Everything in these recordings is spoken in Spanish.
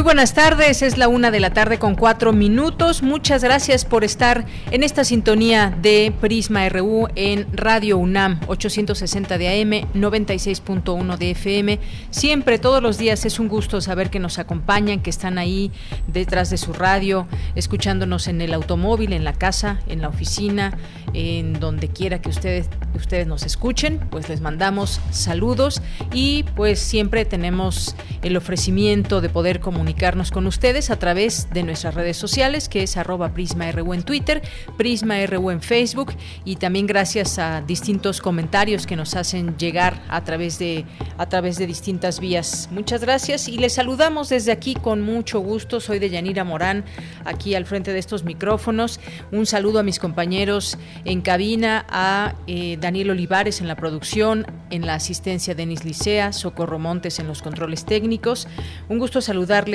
Muy buenas tardes, es la una de la tarde con cuatro minutos. Muchas gracias por estar en esta sintonía de Prisma RU en Radio UNAM 860 de AM, 96.1 de FM. Siempre, todos los días es un gusto saber que nos acompañan, que están ahí detrás de su radio, escuchándonos en el automóvil, en la casa, en la oficina, en donde quiera que ustedes, ustedes nos escuchen. Pues les mandamos saludos y pues siempre tenemos el ofrecimiento de poder comunicar comunicarnos con ustedes a través de nuestras redes sociales, que es arroba PrismaRU en Twitter, PrismaRU en Facebook y también gracias a distintos comentarios que nos hacen llegar a través de, a través de distintas vías. Muchas gracias y les saludamos desde aquí con mucho gusto. Soy de Yanira Morán, aquí al frente de estos micrófonos. Un saludo a mis compañeros en cabina, a eh, Daniel Olivares en la producción, en la asistencia Denis Licea, Socorro Montes en los controles técnicos. Un gusto saludarles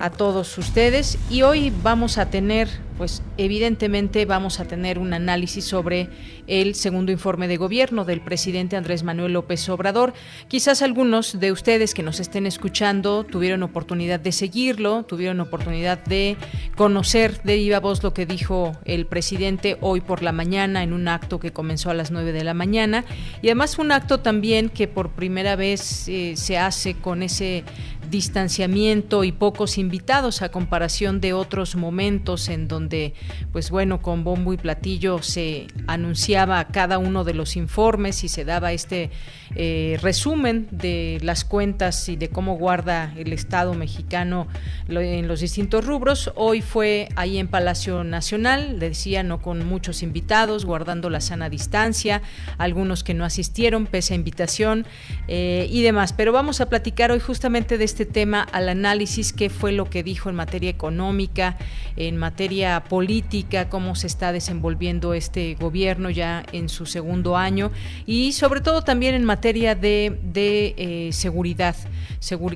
a todos ustedes y hoy vamos a tener, pues evidentemente vamos a tener un análisis sobre el segundo informe de gobierno del presidente Andrés Manuel López Obrador. Quizás algunos de ustedes que nos estén escuchando tuvieron oportunidad de seguirlo, tuvieron oportunidad de conocer de viva voz lo que dijo el presidente hoy por la mañana en un acto que comenzó a las 9 de la mañana y además un acto también que por primera vez eh, se hace con ese distanciamiento y pocos invitados a comparación de otros momentos en donde, pues bueno, con bombo y platillo se anunciaba cada uno de los informes y se daba este eh, resumen de las cuentas y de cómo guarda el Estado mexicano en los distintos rubros. Hoy fue ahí en Palacio Nacional, decía, no con muchos invitados, guardando la sana distancia, algunos que no asistieron pese a invitación eh, y demás. Pero vamos a platicar hoy justamente de este tema, al análisis, qué fue lo que dijo en materia económica, en materia política, cómo se está desenvolviendo este gobierno ya en su segundo año y sobre todo también en materia de, de eh, seguridad.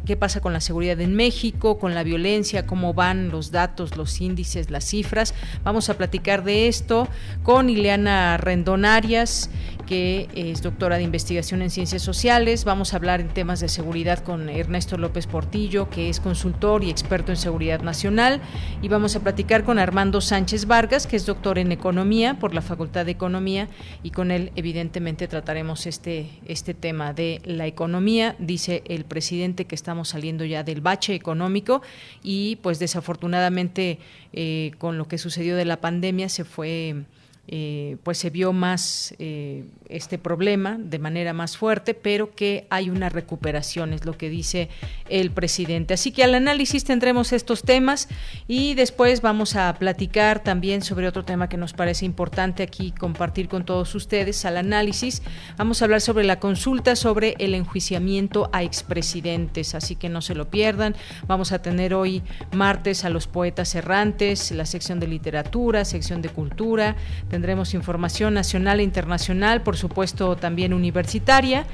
¿Qué pasa con la seguridad en México, con la violencia, cómo van los datos, los índices, las cifras? Vamos a platicar de esto con Ileana Rendonarias, que es doctora de investigación en ciencias sociales. Vamos a hablar en temas de seguridad con Ernesto López Portillo, que es consultor y experto en seguridad nacional. Y vamos a platicar con Armando Sánchez Vargas, que es doctor en economía por la Facultad de Economía. Y con él, evidentemente, trataremos este, este tema de la economía. Dice el presidente que estamos saliendo ya del bache económico y pues desafortunadamente eh, con lo que sucedió de la pandemia se fue eh, pues se vio más eh, este problema de manera más fuerte, pero que hay una recuperación, es lo que dice el presidente. Así que al análisis tendremos estos temas y después vamos a platicar también sobre otro tema que nos parece importante aquí compartir con todos ustedes al análisis. Vamos a hablar sobre la consulta sobre el enjuiciamiento a expresidentes, así que no se lo pierdan. Vamos a tener hoy martes a los poetas errantes, la sección de literatura, sección de cultura Tendremos información nacional e internacional, por supuesto también universitaria.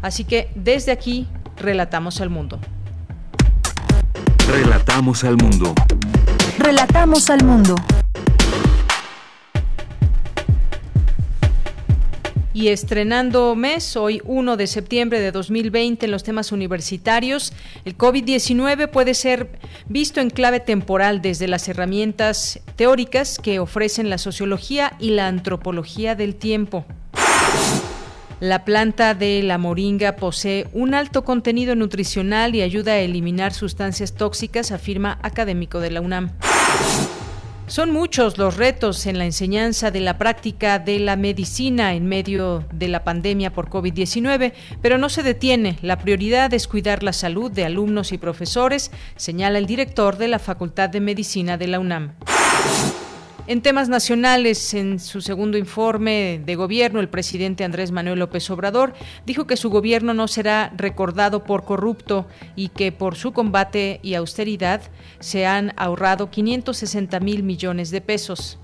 Así que desde aquí relatamos al mundo. Relatamos al mundo. Relatamos al mundo. Y estrenando mes, hoy 1 de septiembre de 2020 en los temas universitarios, el COVID-19 puede ser visto en clave temporal desde las herramientas teóricas que ofrecen la sociología y la antropología del tiempo. La planta de la moringa posee un alto contenido nutricional y ayuda a eliminar sustancias tóxicas, afirma académico de la UNAM. Son muchos los retos en la enseñanza de la práctica de la medicina en medio de la pandemia por COVID-19, pero no se detiene. La prioridad es cuidar la salud de alumnos y profesores, señala el director de la Facultad de Medicina de la UNAM. En temas nacionales, en su segundo informe de gobierno, el presidente Andrés Manuel López Obrador dijo que su gobierno no será recordado por corrupto y que por su combate y austeridad se han ahorrado 560 mil millones de pesos.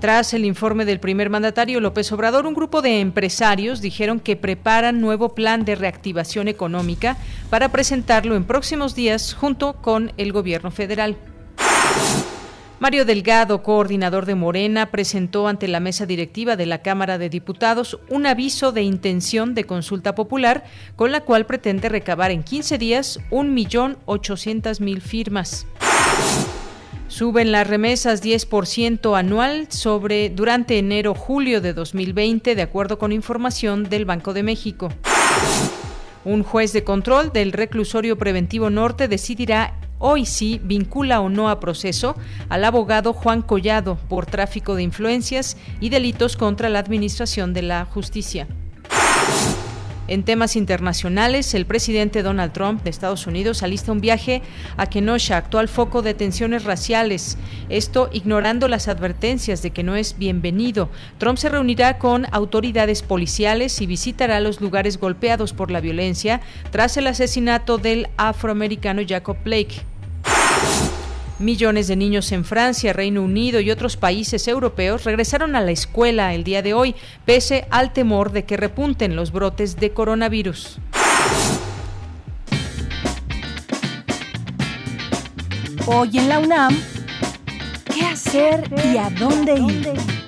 Tras el informe del primer mandatario López Obrador, un grupo de empresarios dijeron que preparan nuevo plan de reactivación económica para presentarlo en próximos días junto con el gobierno federal. Mario Delgado, coordinador de Morena, presentó ante la mesa directiva de la Cámara de Diputados un aviso de intención de consulta popular con la cual pretende recabar en 15 días 1.800.000 firmas. Suben las remesas 10% anual sobre durante enero-julio de 2020, de acuerdo con información del Banco de México. Un juez de control del reclusorio preventivo norte decidirá hoy sí vincula o no a proceso al abogado Juan Collado por tráfico de influencias y delitos contra la Administración de la Justicia. En temas internacionales, el presidente Donald Trump de Estados Unidos alista un viaje a Kenosha, actual foco de tensiones raciales. Esto ignorando las advertencias de que no es bienvenido. Trump se reunirá con autoridades policiales y visitará los lugares golpeados por la violencia tras el asesinato del afroamericano Jacob Blake. Millones de niños en Francia, Reino Unido y otros países europeos regresaron a la escuela el día de hoy, pese al temor de que repunten los brotes de coronavirus. Hoy en la UNAM, ¿qué hacer y a dónde ir?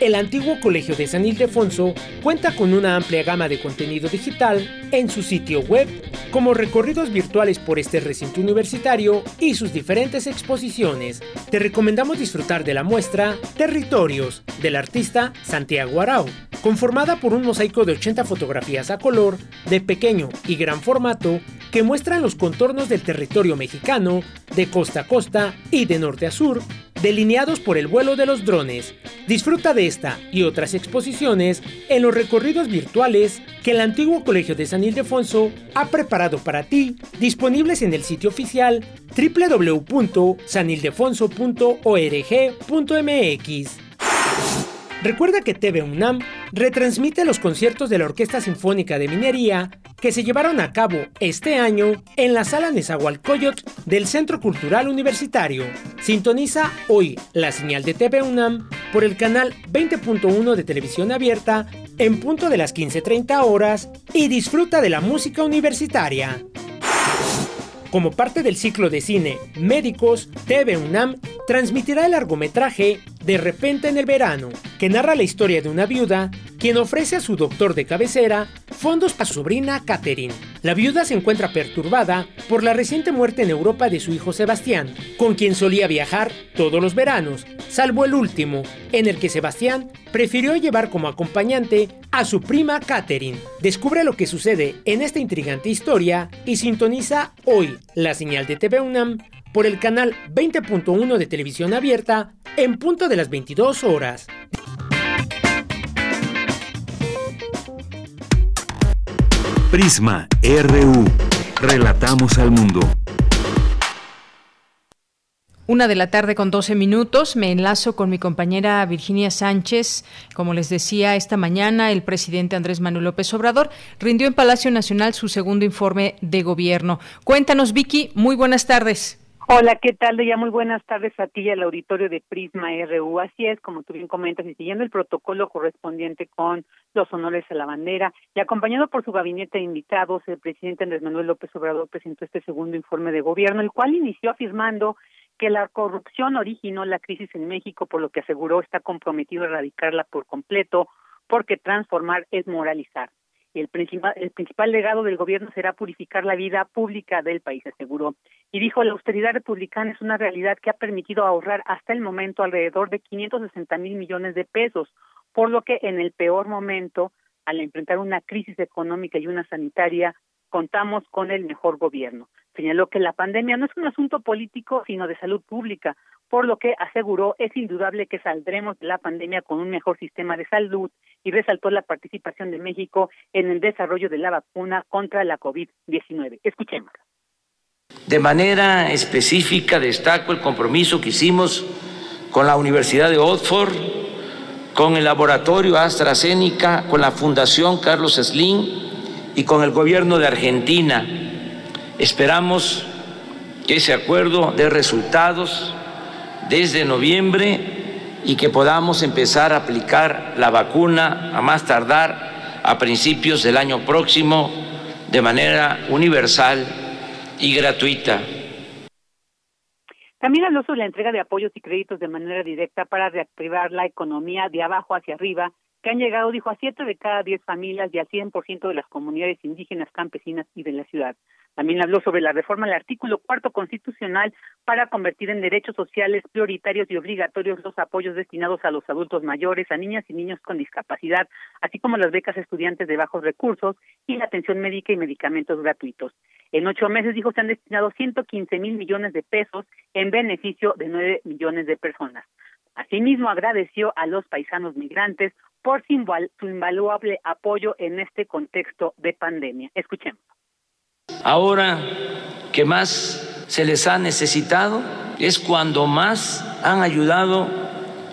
El antiguo Colegio de San Ildefonso cuenta con una amplia gama de contenido digital en su sitio web como recorridos virtuales por este recinto universitario y sus diferentes exposiciones. Te recomendamos disfrutar de la muestra Territorios del artista Santiago Arau, conformada por un mosaico de 80 fotografías a color de pequeño y gran formato que muestran los contornos del territorio mexicano de costa a costa y de norte a sur, delineados por el vuelo de los drones. Disfruta de esta y otras exposiciones en los recorridos virtuales que el antiguo Colegio de San Ildefonso ha preparado para ti, disponibles en el sitio oficial www.sanildefonso.org.mx. Recuerda que TV UNAM retransmite los conciertos de la Orquesta Sinfónica de Minería que se llevaron a cabo este año en la sala Nezahualcóyotl del Centro Cultural Universitario. Sintoniza hoy la señal de TV UNAM por el canal 20.1 de televisión abierta en punto de las 15.30 horas y disfruta de la música universitaria. Como parte del ciclo de cine Médicos, TV UNAM transmitirá el largometraje De repente en el verano, que narra la historia de una viuda quien ofrece a su doctor de cabecera fondos para su sobrina Catherine. La viuda se encuentra perturbada por la reciente muerte en Europa de su hijo Sebastián, con quien solía viajar todos los veranos, salvo el último, en el que Sebastián prefirió llevar como acompañante a su prima Catherine. Descubre lo que sucede en esta intrigante historia y sintoniza hoy la señal de TV UNAM por el canal 20.1 de televisión abierta en punto de las 22 horas. Prisma RU. Relatamos al mundo. Una de la tarde con 12 minutos. Me enlazo con mi compañera Virginia Sánchez. Como les decía, esta mañana el presidente Andrés Manuel López Obrador rindió en Palacio Nacional su segundo informe de gobierno. Cuéntanos, Vicky. Muy buenas tardes. Hola, ¿qué tal? Ya muy buenas tardes a ti y al auditorio de Prisma RU. Así es, como tú bien comentas, y siguiendo el protocolo correspondiente con los honores a la bandera y acompañado por su gabinete de invitados, el presidente Andrés Manuel López Obrador presentó este segundo informe de gobierno, el cual inició afirmando que la corrupción originó la crisis en México, por lo que aseguró está comprometido a erradicarla por completo, porque transformar es moralizar el principal, el principal legado del gobierno será purificar la vida pública del país, aseguró. Y dijo, la austeridad republicana es una realidad que ha permitido ahorrar hasta el momento alrededor de 560 mil millones de pesos, por lo que en el peor momento, al enfrentar una crisis económica y una sanitaria, contamos con el mejor gobierno. Señaló que la pandemia no es un asunto político, sino de salud pública, por lo que aseguró es indudable que saldremos de la pandemia con un mejor sistema de salud y resaltó la participación de México en el desarrollo de la vacuna contra la COVID-19. Escuchemos. De manera específica destaco el compromiso que hicimos con la Universidad de Oxford, con el laboratorio AstraZeneca, con la Fundación Carlos Slim y con el gobierno de Argentina. Esperamos que ese acuerdo dé resultados desde noviembre y que podamos empezar a aplicar la vacuna a más tardar a principios del año próximo de manera universal y gratuita. También habló sobre la entrega de apoyos y créditos de manera directa para reactivar la economía de abajo hacia arriba, que han llegado, dijo, a siete de cada diez familias y al 100% de las comunidades indígenas, campesinas y de la ciudad. También habló sobre la reforma del artículo cuarto constitucional para convertir en derechos sociales prioritarios y obligatorios los apoyos destinados a los adultos mayores, a niñas y niños con discapacidad, así como las becas estudiantes de bajos recursos y la atención médica y medicamentos gratuitos. En ocho meses, dijo, se han destinado 115 mil millones de pesos en beneficio de nueve millones de personas. Asimismo, agradeció a los paisanos migrantes por su invaluable apoyo en este contexto de pandemia. Escuchemos. Ahora que más se les ha necesitado es cuando más han ayudado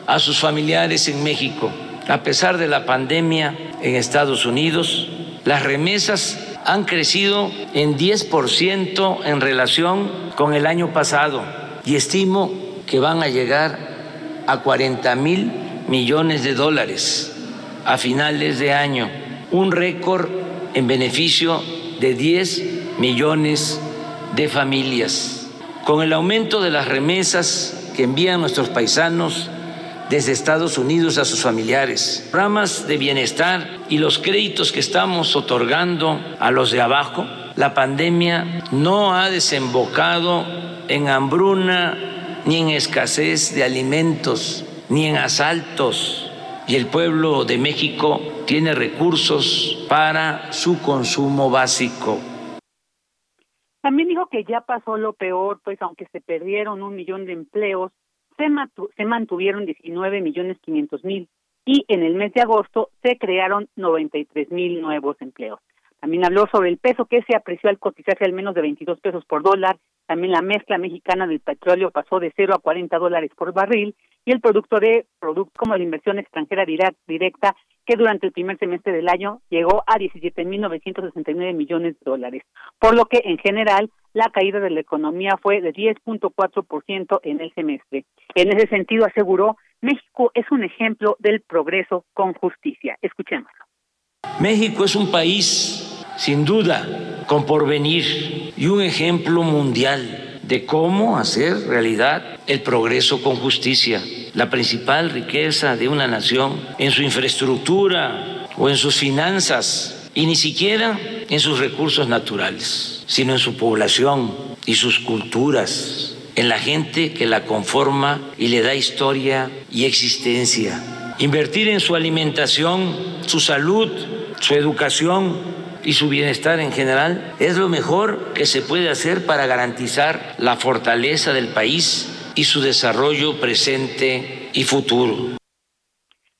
a sus familiares en México. A pesar de la pandemia en Estados Unidos, las remesas han crecido en 10% en relación con el año pasado. Y estimo que van a llegar a 40 mil millones de dólares a finales de año, un récord en beneficio de 10 millones de familias. Con el aumento de las remesas que envían nuestros paisanos desde Estados Unidos a sus familiares, programas de bienestar y los créditos que estamos otorgando a los de abajo, la pandemia no ha desembocado en hambruna ni en escasez de alimentos ni en asaltos y el pueblo de México tiene recursos para su consumo básico. También dijo que ya pasó lo peor, pues aunque se perdieron un millón de empleos, se, se mantuvieron 19 millones 500 mil y en el mes de agosto se crearon 93 mil nuevos empleos. También habló sobre el peso que se apreció al cotizarse al menos de 22 pesos por dólar. También la mezcla mexicana del petróleo pasó de 0 a 40 dólares por barril y el producto de producto como la inversión extranjera directa que durante el primer semestre del año llegó a 17.969 millones de dólares, por lo que en general la caída de la economía fue de 10.4% en el semestre. En ese sentido, aseguró, México es un ejemplo del progreso con justicia. Escuchémoslo. México es un país, sin duda, con porvenir y un ejemplo mundial de cómo hacer realidad el progreso con justicia la principal riqueza de una nación en su infraestructura o en sus finanzas y ni siquiera en sus recursos naturales, sino en su población y sus culturas, en la gente que la conforma y le da historia y existencia. Invertir en su alimentación, su salud, su educación y su bienestar en general es lo mejor que se puede hacer para garantizar la fortaleza del país y su desarrollo presente y futuro.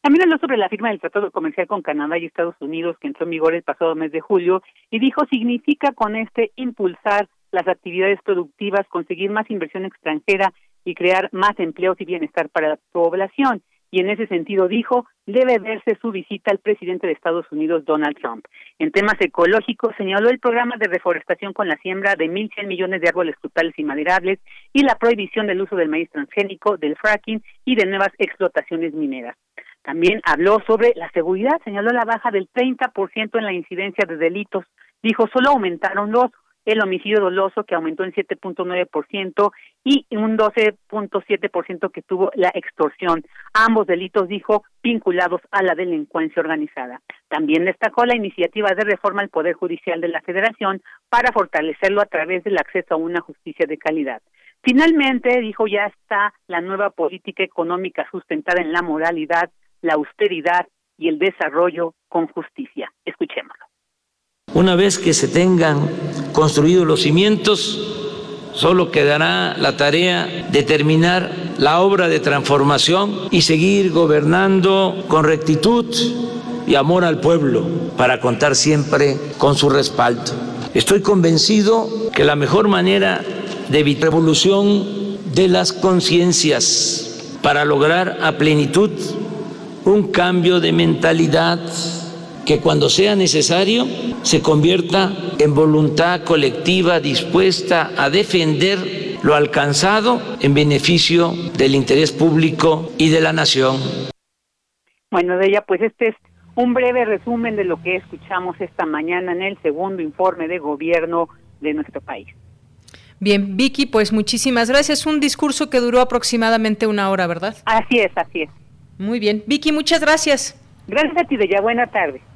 También habló sobre la firma del Tratado Comercial con Canadá y Estados Unidos que entró en vigor el pasado mes de julio y dijo significa con este impulsar las actividades productivas, conseguir más inversión extranjera y crear más empleos y bienestar para la población y en ese sentido dijo debe verse su visita al presidente de Estados Unidos, Donald Trump. En temas ecológicos, señaló el programa de reforestación con la siembra de 1.100 millones de árboles frutales y maderables y la prohibición del uso del maíz transgénico, del fracking y de nuevas explotaciones mineras. También habló sobre la seguridad, señaló la baja del 30% en la incidencia de delitos. Dijo, solo aumentaron los el homicidio doloso que aumentó en 7.9% y un 12.7% que tuvo la extorsión. Ambos delitos, dijo, vinculados a la delincuencia organizada. También destacó la iniciativa de reforma al Poder Judicial de la Federación para fortalecerlo a través del acceso a una justicia de calidad. Finalmente, dijo, ya está la nueva política económica sustentada en la moralidad, la austeridad y el desarrollo con justicia. Escuchémoslo. Una vez que se tengan construidos los cimientos, solo quedará la tarea de terminar la obra de transformación y seguir gobernando con rectitud y amor al pueblo para contar siempre con su respaldo. Estoy convencido que la mejor manera de revolución de las conciencias para lograr a plenitud un cambio de mentalidad que cuando sea necesario se convierta en voluntad colectiva dispuesta a defender lo alcanzado en beneficio del interés público y de la nación. Bueno, de ella, pues este es un breve resumen de lo que escuchamos esta mañana en el segundo informe de gobierno de nuestro país. Bien, Vicky, pues muchísimas gracias. Un discurso que duró aproximadamente una hora, ¿verdad? Así es, así es. Muy bien. Vicky, muchas gracias. Gracias a ti, ya Buena tarde.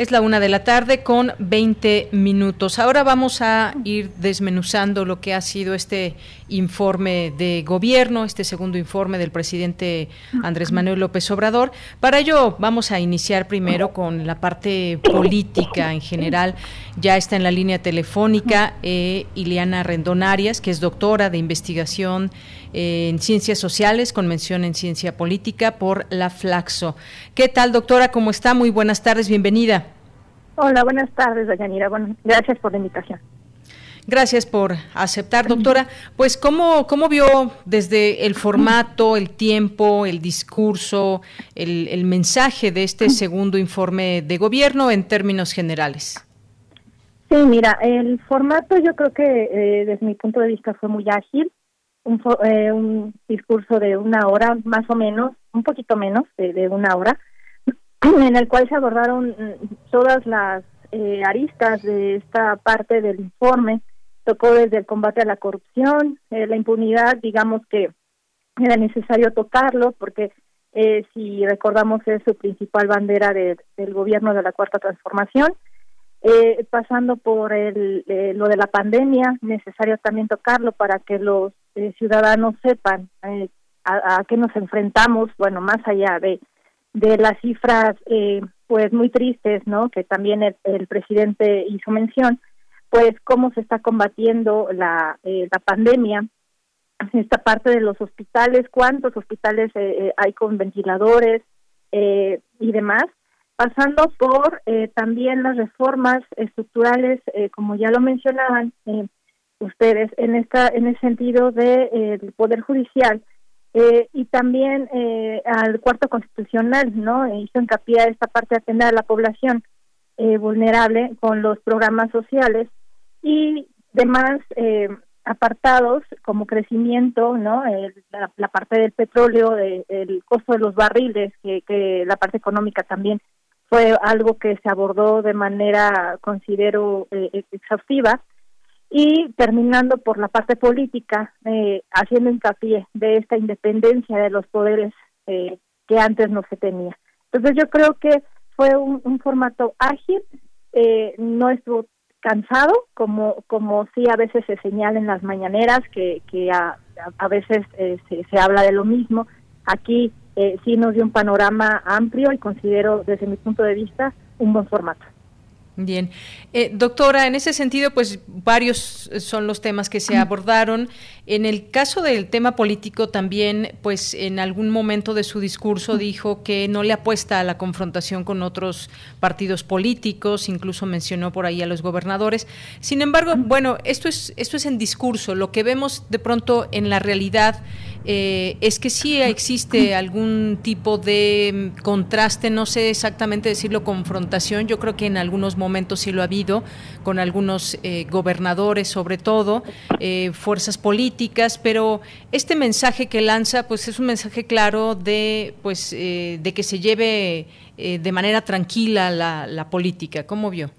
Es la una de la tarde con 20 minutos. Ahora vamos a ir desmenuzando lo que ha sido este informe de gobierno, este segundo informe del presidente Andrés Manuel López Obrador. Para ello vamos a iniciar primero con la parte política en general. Ya está en la línea telefónica eh, Ileana Rendón Arias, que es doctora de investigación en ciencias sociales con mención en ciencia política por la Flaxo. ¿Qué tal, doctora? ¿Cómo está? Muy buenas tardes, bienvenida. Hola, buenas tardes, Dayanira. Bueno, gracias por la invitación. Gracias por aceptar, doctora. Pues, ¿cómo, cómo vio desde el formato, el tiempo, el discurso, el, mensaje de este segundo informe de gobierno en términos generales? Sí, mira, el formato yo creo que eh, desde mi punto de vista fue muy ágil un, eh, un discurso de una hora más o menos, un poquito menos de, una hora, en el cual se abordaron mm, todas las eh, aristas de esta parte del informe. Tocó desde el combate a la corrupción, eh, la impunidad, digamos que era necesario tocarlo porque eh, si recordamos es su principal bandera del gobierno de la Cuarta Transformación eh, pasando por el, eh, lo de la pandemia, necesario también tocarlo para que los eh, ciudadanos sepan a, qué nos enfrentamos, bueno, más allá de, de las cifras pues muy tristes, ¿no? Que también el, el, presidente hizo mención, pues cómo se está combatiendo la, la pandemia, esta parte de los hospitales, cuántos hospitales hay con ventiladores y demás, pasando por eh, también las reformas estructurales, eh, como ya lo mencionaban eh, ustedes, en esta en el sentido del de, poder judicial y también al cuarto constitucional, ¿no? Hizo hincapié a esta parte de atender a la población vulnerable con los programas sociales y demás apartados como crecimiento, ¿no? la, la, parte del petróleo, el costo de los barriles, que, la parte económica también fue algo que se abordó de manera, considero, eh, exhaustiva. Y terminando por la parte política, eh, haciendo hincapié de esta independencia de los poderes eh, que antes no se tenía. Entonces yo creo que fue un, un formato ágil, eh, no estuvo cansado, como como sí a veces se señala en las mañaneras, que, que a, a veces eh, se, se habla de lo mismo. Aquí eh, sí nos dio un panorama amplio y considero desde mi punto de vista un buen formato. Bien. Eh, doctora, en ese sentido, pues varios son los temas que se abordaron. En el caso del tema político también, pues en algún momento de su discurso dijo que no le apuesta a la confrontación con otros partidos políticos, incluso mencionó por ahí a los gobernadores. Sin embargo, bueno, esto es, esto es en discurso. Lo que vemos de pronto en la realidad eh, es que sí existe algún tipo de mm, contraste, no sé exactamente decirlo, confrontación. Yo creo que en algunos momentos sí lo ha habido, con algunos eh, gobernadores sobre todo, eh, fuerzas políticas, pero este mensaje que lanza pues es un mensaje claro de, pues, eh, de que se lleve de manera tranquila la, la política. ¿Cómo vio?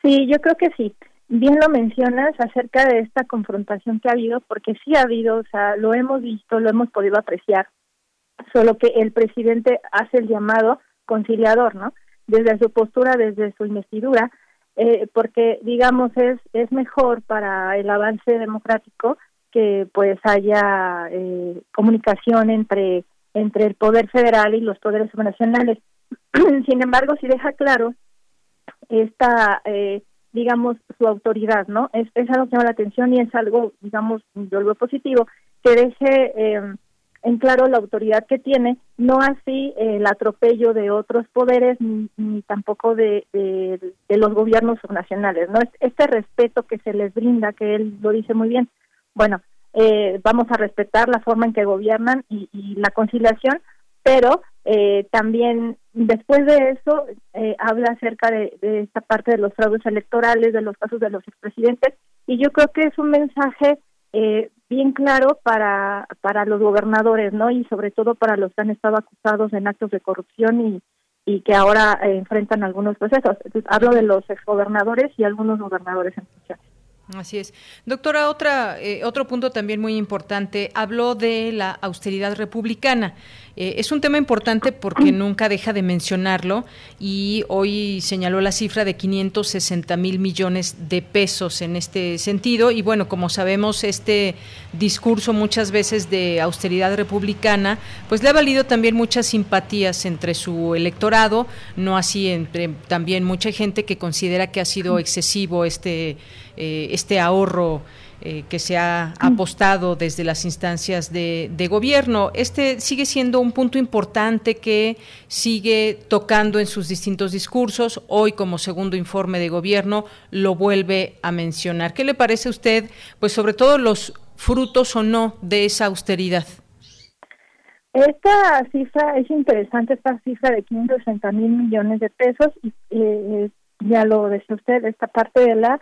Sí, yo creo que sí. Bien lo mencionas acerca de esta confrontación que ha habido, porque sí ha habido, o sea, lo hemos visto, lo hemos podido apreciar, solo que el presidente hace el llamado conciliador, ¿no? Desde su postura, desde su investidura, eh, porque digamos es es mejor para el avance democrático que pues haya eh, comunicación entre entre el poder federal y los poderes nacionales. Sin embargo, sí deja claro esta, eh, digamos, su autoridad, ¿no? Es, es algo que llama la atención y es algo, digamos, yo lo positivo, que deje eh, en claro la autoridad que tiene, no así el atropello de otros poderes ni, tampoco de, los gobiernos nacionales, ¿no? Este respeto que se les brinda, que él lo dice muy bien, bueno, eh, vamos a respetar la forma en que gobiernan y, la conciliación, pero eh, también después de eso eh, habla acerca de, de, esta parte de los fraudes electorales, de los casos de los expresidentes, y yo creo que es un mensaje eh, bien claro para, para los gobernadores, ¿no? Y sobre todo para los que han estado acusados en actos de corrupción y, y que ahora enfrentan algunos procesos. hablo de los exgobernadores y algunos gobernadores en funciones. Así es. Doctora, otra, eh, otro punto también muy importante, habló de la austeridad republicana. Eh, es un tema importante porque nunca deja de mencionarlo y hoy señaló la cifra de 560 mil millones de pesos en este sentido. Y bueno, como sabemos, este discurso muchas veces de austeridad republicana, pues le ha valido también muchas simpatías entre su electorado, no así entre también mucha gente que considera que ha sido excesivo este eh, este ahorro eh, que se ha apostado desde las instancias de, gobierno. Este sigue siendo un punto importante que sigue tocando en sus distintos discursos. Hoy, como segundo informe de gobierno, lo vuelve a mencionar. ¿Qué le parece a usted, pues sobre todo los frutos o no de esa austeridad? Esta cifra es interesante, esta cifra de 560 mil millones de pesos, y eh, ya lo decía usted, esta parte de la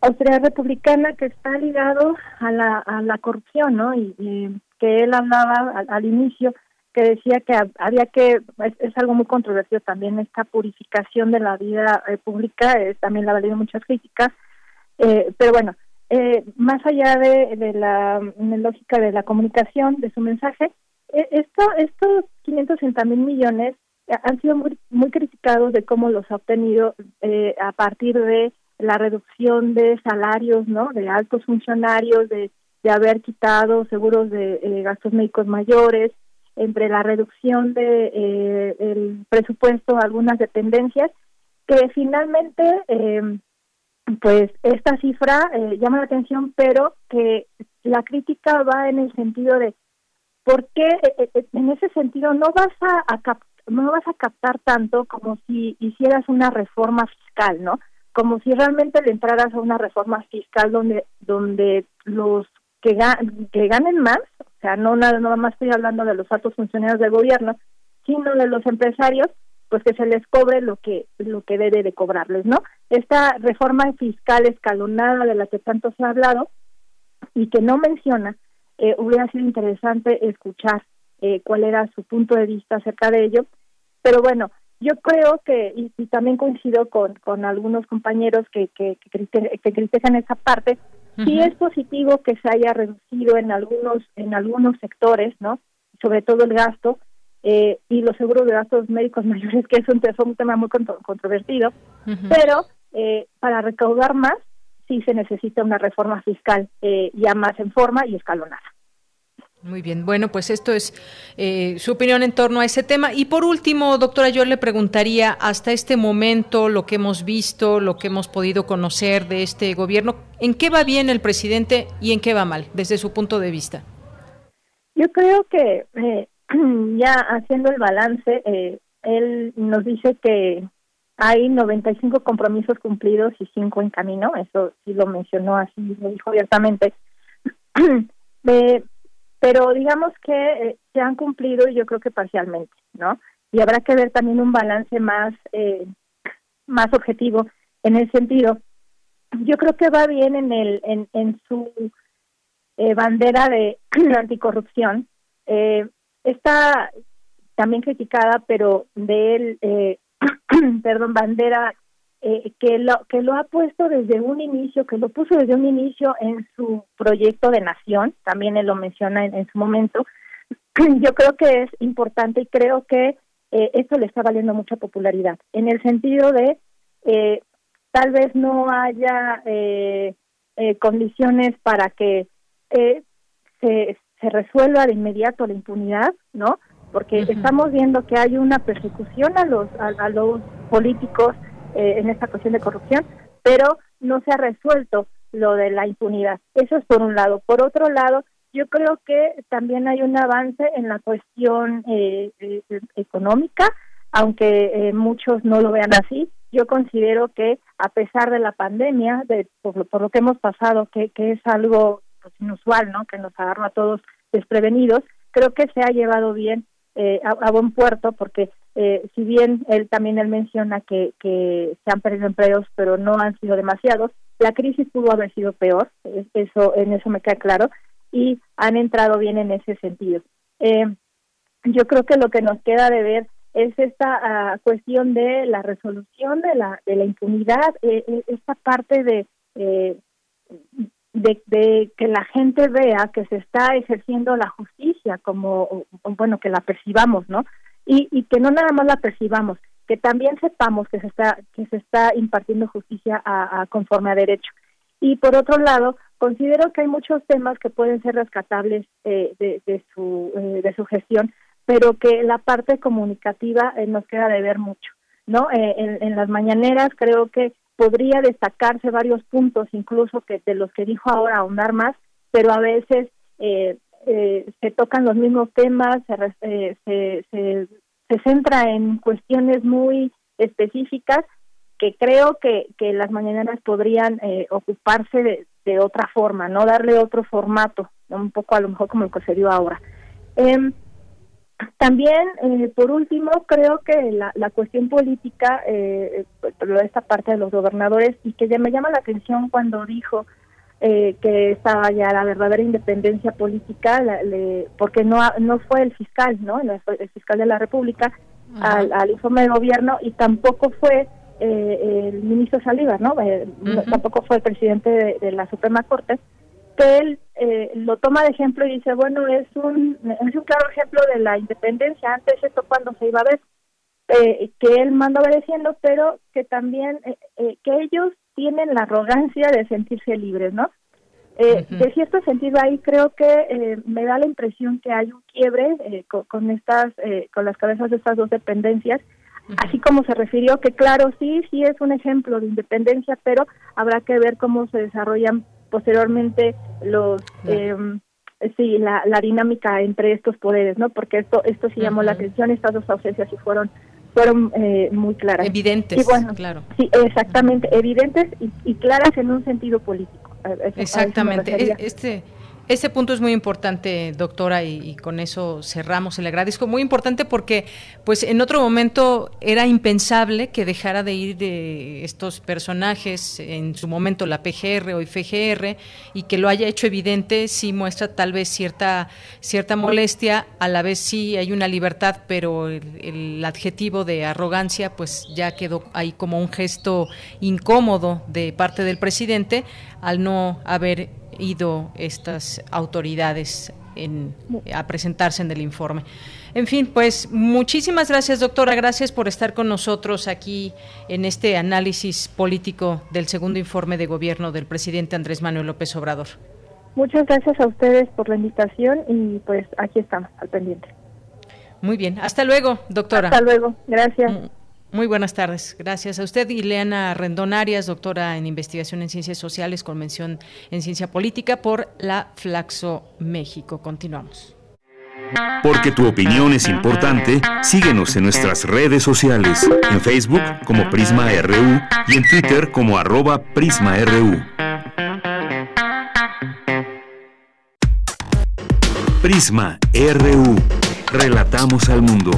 austeridad republicana que está ligado a la, a la corrupción, ¿no? Y, que él hablaba al, inicio, que decía que había que, es, algo muy controversial también, esta purificación de la vida eh, pública, también le ha valido muchas críticas, eh, pero bueno, eh, más allá de, la, lógica de la comunicación, de su mensaje, esto, estos 560 mil millones han sido muy, muy criticados de cómo los ha obtenido a partir de la reducción de salarios, ¿no? De altos funcionarios, de, de haber quitado seguros de eh, gastos médicos mayores, entre la reducción de eh, el presupuesto a algunas dependencias, que finalmente, eh, pues esta cifra llama la atención, pero que la crítica va en el sentido de por qué en ese sentido no vas a, a no vas a captar tanto como si hicieras una reforma fiscal, ¿no? Como si realmente le entraras a una reforma fiscal donde donde los que, ganen más, o sea, no nada, nada más estoy hablando de los altos funcionarios del gobierno, sino de los empresarios, pues que se les cobre lo que lo que debe de cobrarles, ¿no? Esta reforma fiscal escalonada de la que tanto se ha hablado y que no menciona, eh, hubiera sido interesante escuchar eh, cuál era su punto de vista acerca de ello, pero bueno, yo creo que, y, también coincido con, con algunos compañeros que, que, que, critican esa parte, sí es positivo que se haya reducido en algunos, en algunos sectores, ¿no? Sobre todo el gasto, eh, y los seguros de gastos médicos mayores, que es un, un tema muy controvertido, pero eh, para recaudar más sí se necesita una reforma fiscal eh, ya más en forma y escalonada. Muy bien, bueno, pues esto es eh, su opinión en torno a ese tema. Y por último, doctora, yo le preguntaría, hasta este momento, lo que hemos visto, lo que hemos podido conocer de este gobierno, ¿en qué va bien el presidente y en qué va mal, desde su punto de vista? Yo creo que eh, ya haciendo el balance, eh, él nos dice que hay 95 compromisos cumplidos y 5 en camino, eso sí lo mencionó así, lo dijo abiertamente. pero digamos que eh, se han cumplido yo creo que parcialmente, ¿no? Y habrá que ver también un balance más eh, más objetivo en el sentido. Yo creo que va bien en el en, en su eh, bandera de anticorrupción. está también criticada, pero de él, perdón, bandera eh, que lo que lo ha puesto desde un inicio, que lo puso desde un inicio en su proyecto de nación, también él lo menciona en, su momento. Yo creo que es importante y creo que eh, esto le está valiendo mucha popularidad, en el sentido de eh, tal vez no haya eh, condiciones para que se, se resuelva de inmediato la impunidad, ¿no? porque estamos viendo que hay una persecución a los, a, los políticos eh, en esta cuestión de corrupción, pero no se ha resuelto lo de la impunidad. Eso es por un lado. Por otro lado, yo creo que también hay un avance en la cuestión eh, eh, económica, aunque muchos no lo vean así. Yo considero que a pesar de la pandemia, de, por, lo, que hemos pasado, que, que es algo pues, inusual, ¿no? Que nos agarró a todos desprevenidos, creo que se ha llevado bien eh, a, buen puerto porque eh, si bien él también él menciona que, que se han perdido empleos pero no han sido demasiados la crisis pudo haber sido peor eso en eso me queda claro y han entrado bien en ese sentido eh, yo creo que lo que nos queda de ver es esta ah, cuestión de la resolución de la de la impunidad esta parte de de, que la gente vea que se está ejerciendo la justicia como, bueno, que la percibamos, ¿no? Y, y que no nada más la percibamos, que también sepamos que se está, que se está impartiendo justicia a, conforme a derecho. Y por otro lado, considero que hay muchos temas que pueden ser rescatables eh, de, de, su, eh, de su gestión, pero que la parte comunicativa eh, nos queda de ver mucho, ¿no? en, en las mañaneras creo que podría destacarse varios puntos, incluso que de los que dijo ahora ahondar más, pero a veces eh, eh, se tocan los mismos temas, se, eh, se, se, se, centra en cuestiones muy específicas que creo que, que las mañaneras podrían ocuparse de, otra forma, no darle otro formato, un poco a lo mejor como el que se dio ahora. Eh, también, eh, por último, creo que la, la cuestión política, eh, esta parte de los gobernadores, y que ya me llama la atención cuando dijo eh, que estaba ya la verdadera independencia política, porque no no fue el fiscal, ¿no? El, fiscal de la República al, al, informe de gobierno y tampoco fue eh, el ministro Saliva, ¿no? Tampoco fue el presidente de la Suprema Corte que él eh, lo toma de ejemplo y dice, bueno, es un, es un claro ejemplo de la independencia, antes esto cuando se iba a ver, eh, que él manda obedeciendo, pero que también, eh, que ellos tienen la arrogancia de sentirse libres, ¿no? De cierto sentido ahí creo que me da la impresión que hay un quiebre con, estas, con las cabezas de estas dos dependencias, así como se refirió que claro, sí, sí es un ejemplo de independencia, pero habrá que ver cómo se desarrollan posteriormente los em, sí la, la dinámica entre estos poderes no porque esto esto sí llamó la atención estas dos ausencias sí fueron fueron eh, muy claras. Evidentes bueno, claro. sí exactamente evidentes y, y claras en un sentido político. Exactamente este ese punto es muy importante, doctora, y, con eso cerramos. Le agradezco. Muy importante porque, pues, en otro momento era impensable que dejara de ir de estos personajes, en su momento la PGR o IFGR, y que lo haya hecho evidente, sí muestra tal vez cierta, cierta molestia, a la vez sí hay una libertad, pero el, el adjetivo de arrogancia, pues ya quedó ahí como un gesto incómodo de parte del presidente al no haber ido estas autoridades a presentarse en el informe. En fin, pues muchísimas gracias, doctora. Gracias por estar con nosotros aquí en este análisis político del segundo informe de gobierno del presidente Andrés Manuel López Obrador. Muchas gracias a ustedes por la invitación y pues aquí estamos al pendiente. Muy bien, hasta luego, doctora. Hasta luego, gracias. Muy buenas tardes. Gracias a usted, Ileana Rendón Arias, doctora en investigación en ciencias sociales con mención en ciencia política por la Flaxo México. Continuamos. Porque tu opinión es importante, síguenos en nuestras redes sociales, en Facebook como Prisma RU y en Twitter como arroba PrismaRU. Prisma RU. Relatamos al mundo.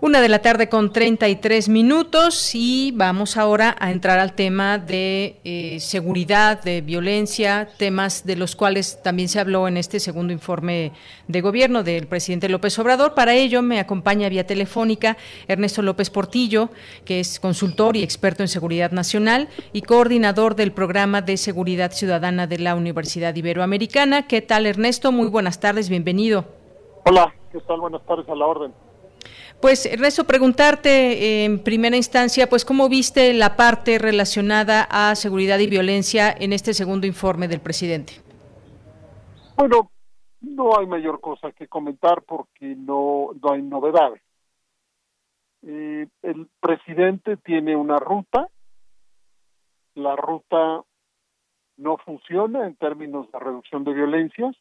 Una de la tarde con 33 minutos y vamos ahora a entrar al tema de eh, seguridad, de violencia, temas de los cuales también se habló en este segundo informe de gobierno del presidente López Obrador. Para ello me acompaña vía telefónica Ernesto López Portillo, que es consultor y experto en seguridad nacional y coordinador del programa de seguridad ciudadana de la Universidad Iberoamericana. ¿Qué tal Ernesto? Muy buenas tardes, bienvenido. Hola, ¿qué tal? Buenas tardes a la orden. Pues Ernesto, preguntarte en primera instancia, pues cómo viste la parte relacionada a seguridad y violencia en este segundo informe del presidente. Bueno, no hay mayor cosa que comentar porque no, no hay novedades. Eh, el presidente tiene una ruta, la ruta no funciona en términos de reducción de violencias,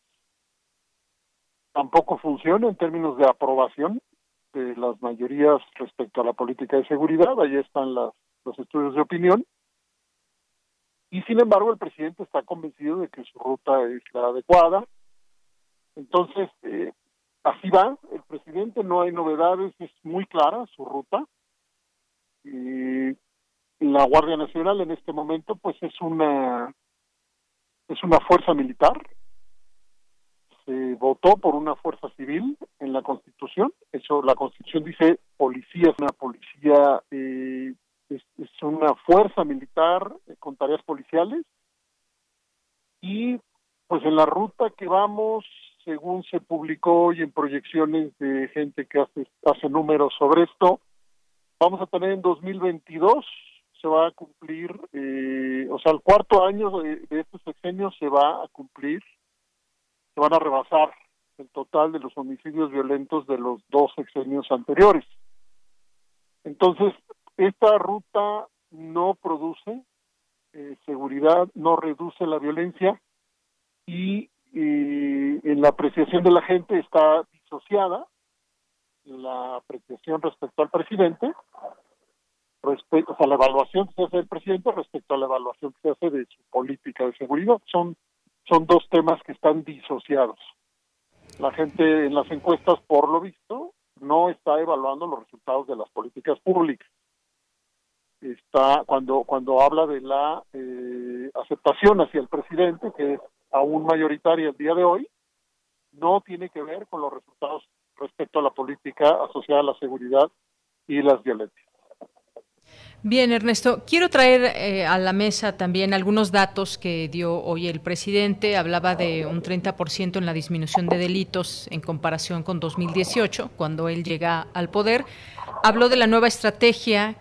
tampoco funciona en términos de aprobación de las mayorías respecto a la política de seguridad, ahí están las, los estudios de opinión, y sin embargo el presidente está convencido de que su ruta es la adecuada, entonces eh, así va, el presidente no hay novedades, es muy clara su ruta, y la Guardia Nacional en este momento pues es una es una fuerza militar se votó por una fuerza civil en la Constitución. Eso, la Constitución dice policía es una policía, eh, es, una fuerza militar eh, con tareas policiales. Y pues en la ruta que vamos, según se publicó hoy en proyecciones de gente que hace, hace números sobre esto, vamos a tener en 2022 se va a cumplir, eh, o sea, el cuarto año de, de este sexenio se va a cumplir se van a rebasar el total de los homicidios violentos de los dos sexenios anteriores. Entonces, esta ruta no produce eh, seguridad, no reduce la violencia y, en la apreciación de la gente está disociada la apreciación respecto al presidente, respecto, o sea, la evaluación que se hace del presidente respecto a la evaluación que se hace de su política de seguridad. Son son dos temas que están disociados. La gente en las encuestas, por lo visto, no está evaluando los resultados de las políticas públicas. Está cuando cuando habla de la eh, aceptación hacia el presidente, que es aún mayoritaria el día de hoy, no tiene que ver con los resultados respecto a la política asociada a la seguridad y las violencias. Bien, Ernesto, quiero traer eh, a la mesa también algunos datos que dio hoy el presidente. Hablaba de un 30% en la disminución de delitos en comparación con 2018, cuando él llega al poder. Habló de la nueva estrategia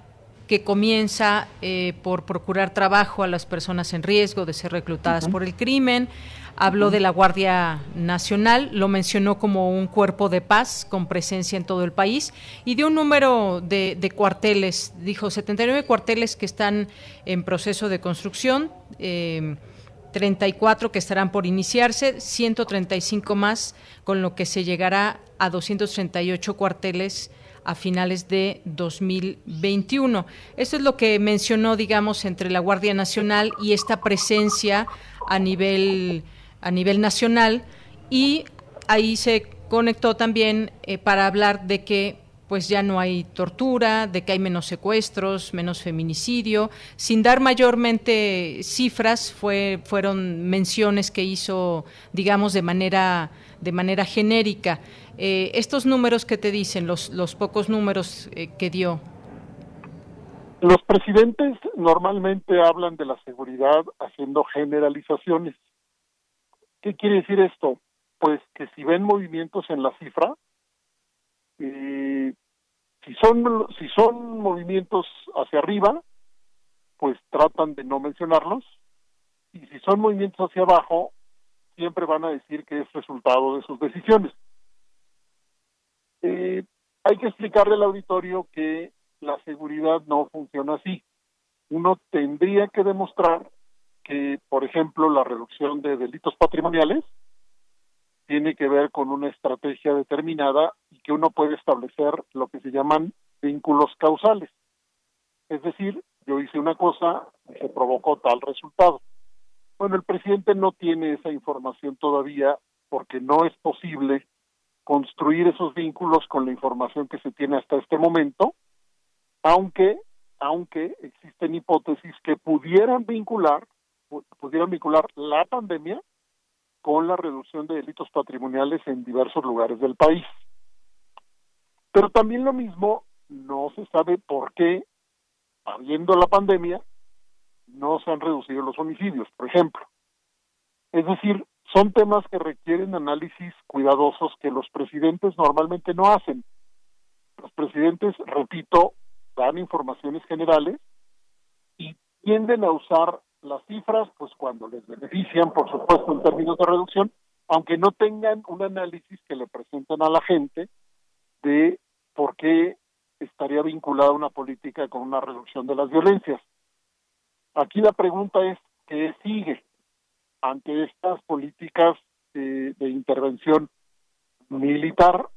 que comienza eh, por procurar trabajo a las personas en riesgo de ser reclutadas por el crimen habló de la Guardia Nacional, lo mencionó como un cuerpo de paz con presencia en todo el país y dio un número de, cuarteles, dijo 79 cuarteles que están en proceso de construcción. 34 eh, que estarán por iniciarse, 135 más, con lo que se llegará a 238 cuarteles a finales de 2021. Esto es lo que mencionó, digamos, entre la Guardia Nacional y esta presencia a nivel a nivel nacional y ahí se conectó también eh, para hablar de que pues ya no hay tortura, de que hay menos secuestros, menos feminicidio, sin dar mayormente cifras, fue, fueron menciones que hizo, digamos, de manera, de manera genérica. Eh, estos números que te dicen, los, los pocos números eh, que dio. Los presidentes normalmente hablan de la seguridad haciendo generalizaciones. ¿Qué quiere decir esto? Pues que si ven movimientos en la cifra, eh, si son si son movimientos hacia arriba, pues tratan de no mencionarlos, y si son movimientos hacia abajo, siempre van a decir que es resultado de sus decisiones. Eh, hay que explicarle al auditorio que la seguridad no funciona así. Uno tendría que demostrar que, por ejemplo, la reducción de delitos patrimoniales tiene que ver con una estrategia determinada y que uno puede establecer lo que se llaman vínculos causales. Es decir, yo hice una cosa y se provocó tal resultado. Bueno, el presidente no tiene esa información todavía porque no es posible construir esos vínculos con la información que se tiene hasta este momento, aunque aunque existen hipótesis que pudieran vincular pudieran vincular la pandemia con la reducción de delitos patrimoniales en diversos lugares del país. Pero también lo mismo, no se sabe por qué, habiendo la pandemia, no se han reducido los homicidios, por ejemplo. Es decir, son temas que requieren análisis cuidadosos que los presidentes normalmente no hacen. Los presidentes, repito, dan informaciones generales y tienden a usar las cifras, pues cuando les benefician, por supuesto, en términos de reducción, aunque no tengan un análisis que le presenten a la gente de por qué estaría vinculada una política con una reducción de las violencias. Aquí la pregunta es, ¿qué sigue ante estas políticas de, de intervención militar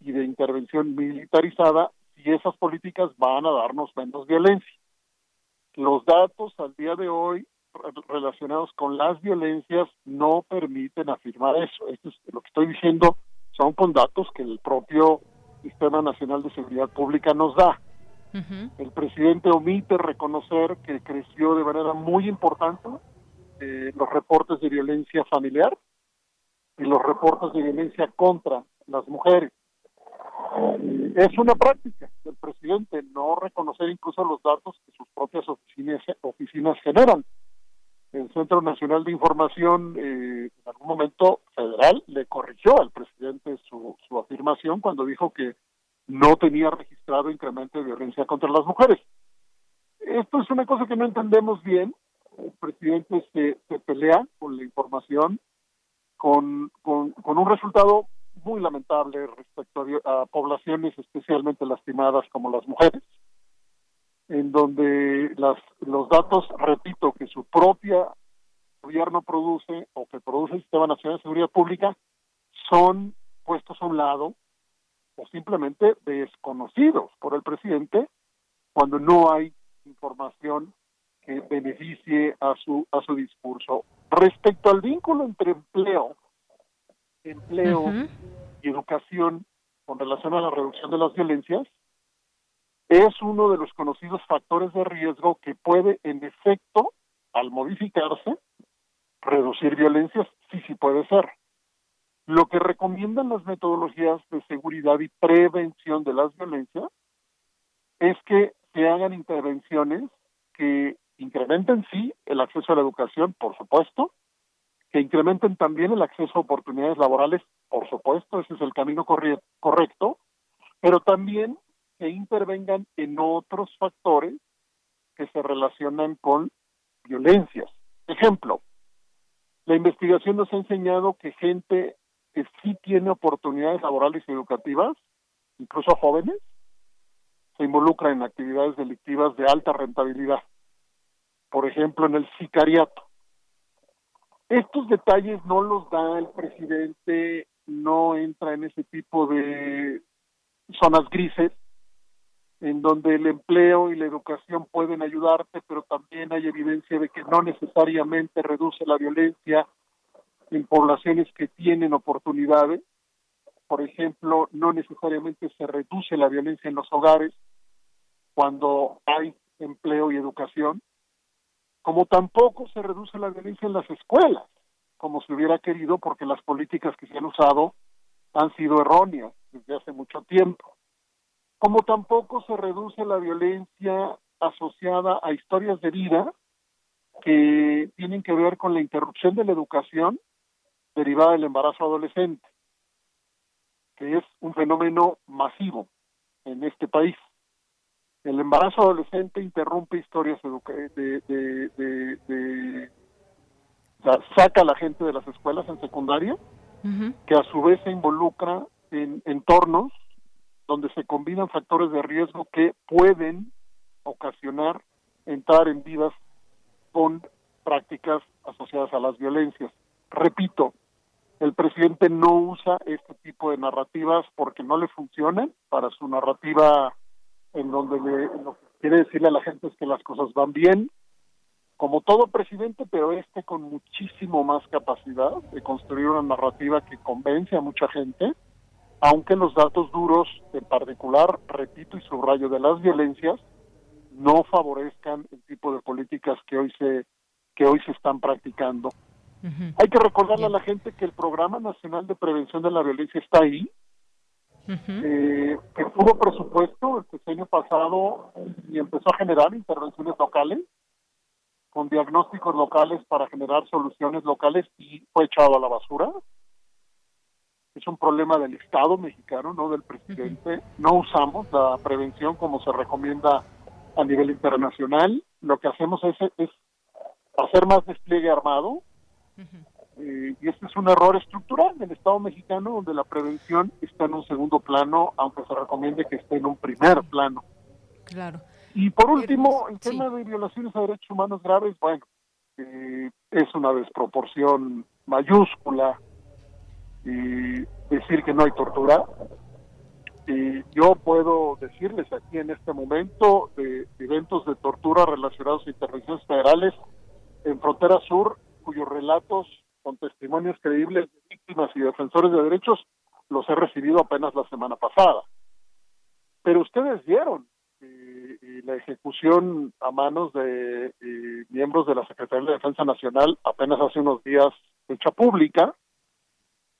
y de intervención militarizada si esas políticas van a darnos menos violencia? Los datos al día de hoy relacionados con las violencias no permiten afirmar eso. Esto es lo que estoy diciendo son con datos que el propio Sistema Nacional de Seguridad Pública nos da. El presidente omite reconocer que creció de manera muy importante eh, los reportes de violencia familiar y los reportes de violencia contra las mujeres. Eh, es una práctica del presidente no reconocer incluso los datos que sus propias oficinas, generan el Centro Nacional de Información eh, en algún momento federal le corrigió al presidente su, su afirmación cuando dijo que no tenía registrado incremento de violencia contra las mujeres. Esto es una cosa que no entendemos bien. El presidente se, pelea con la información con, un resultado muy lamentable respecto a, poblaciones especialmente lastimadas como las mujeres en donde las, los datos, repito, que su propia gobierno produce o que produce el Sistema Nacional de Seguridad Pública son puestos a un lado o simplemente desconocidos por el presidente cuando no hay información que beneficie a su a su discurso. Respecto al vínculo entre empleo, empleo y educación con relación a la reducción de las violencias, es uno de los conocidos factores de riesgo que puede, en efecto, al modificarse, reducir violencias, sí, sí puede ser. Lo que recomiendan las metodologías de seguridad y prevención de las violencias es que se hagan intervenciones que incrementen, sí, el acceso a la educación, por supuesto, que incrementen también el acceso a oportunidades laborales, por supuesto, ese es el camino correcto, pero también que intervengan en otros factores que se relacionan con violencias. Ejemplo, la investigación nos ha enseñado que gente que sí tiene oportunidades laborales y educativas, incluso jóvenes, se involucra en actividades delictivas de alta rentabilidad. Por ejemplo, en el sicariato. Estos detalles no los da el presidente, no entra en ese tipo de zonas grises, en donde el empleo y la educación pueden ayudarte, pero también hay evidencia de que no necesariamente reduce la violencia en poblaciones que tienen oportunidades. Por ejemplo, no necesariamente se reduce la violencia en los hogares cuando hay empleo y educación, como tampoco se reduce la violencia en las escuelas, como se hubiera querido, porque las políticas que se han usado han sido erróneas desde hace mucho tiempo como tampoco se reduce la violencia asociada a historias de vida que tienen que ver con la interrupción de la educación derivada del embarazo adolescente, que es un fenómeno masivo en este país. El embarazo adolescente interrumpe historias de, de, de, saca a la gente de las escuelas en secundaria, que a su vez se involucra en entornos donde se combinan factores de riesgo que pueden ocasionar entrar en vidas con prácticas asociadas a las violencias. Repito, el presidente no usa este tipo de narrativas porque no le funcionan para su narrativa en donde le, lo que quiere decirle a la gente es que las cosas van bien, como todo presidente, pero este con muchísimo más capacidad de construir una narrativa que convence a mucha gente aunque los datos duros, en particular, repito y subrayo, de las violencias, no favorezcan el tipo de políticas que hoy se que hoy se están practicando. Hay que recordarle a la gente que el Programa Nacional de Prevención de la Violencia está ahí, eh, que tuvo presupuesto este año pasado y empezó a generar intervenciones locales con diagnósticos locales para generar soluciones locales y fue echado a la basura. Es un problema del Estado mexicano, no del presidente. No usamos la prevención como se recomienda a nivel internacional. Lo que hacemos es, es hacer más despliegue armado, Eh, y este es un error estructural del Estado mexicano, donde la prevención está en un segundo plano, aunque se recomiende que esté en un primer plano. Claro. Y por último, el tema de violaciones a derechos humanos graves, bueno, eh, es una desproporción mayúscula y decir que no hay tortura. Y yo puedo decirles aquí en este momento de eventos de tortura relacionados a intervenciones federales en Frontera Sur, cuyos relatos con testimonios creíbles de víctimas y defensores de derechos los he recibido apenas la semana pasada. Pero ustedes vieron y, la ejecución a manos de miembros de la Secretaría de Defensa Nacional apenas hace unos días hecha pública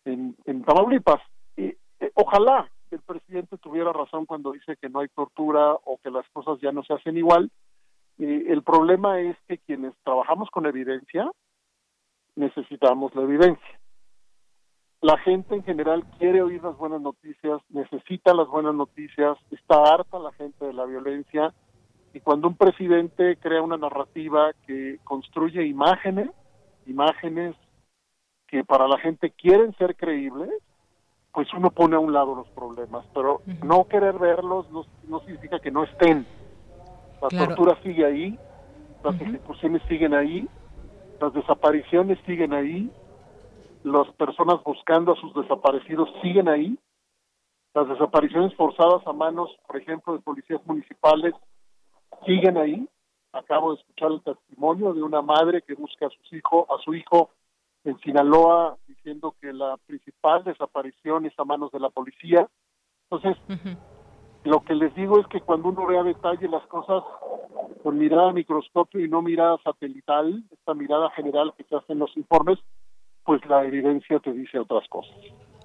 en, en Tamaulipas. Y eh, ojalá el presidente tuviera razón cuando dice que no hay tortura o que las cosas ya no se hacen igual. el problema es que quienes trabajamos con evidencia necesitamos la evidencia. La gente en general quiere oír las buenas noticias, necesita las buenas noticias, está harta la gente de la violencia y cuando un presidente crea una narrativa que construye imágenes, imágenes que para la gente quieren ser creíbles, pues uno pone a un lado los problemas, pero no querer verlos no, significa que no estén. La tortura sigue ahí, las ejecuciones siguen ahí, las desapariciones siguen ahí, las personas buscando a sus desaparecidos siguen ahí. Las desapariciones forzadas a manos, por ejemplo, de policías municipales siguen ahí. Acabo de escuchar el testimonio de una madre que busca a su hijo, a su hijo en Sinaloa, diciendo que la principal desaparición es a manos de la policía. Entonces, lo que les digo es que cuando uno ve a detalle las cosas con mirada microscopio y no mirada satelital, esta mirada general que se hace en los informes, pues la evidencia te dice otras cosas.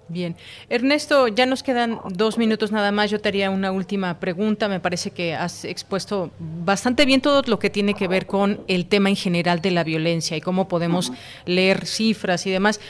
Bien. Ernesto, ya nos quedan dos minutos nada más. Yo te haría una última pregunta. Me parece que has expuesto bastante bien todo lo que tiene que ver con el tema en general de la violencia y cómo podemos leer cifras y demás.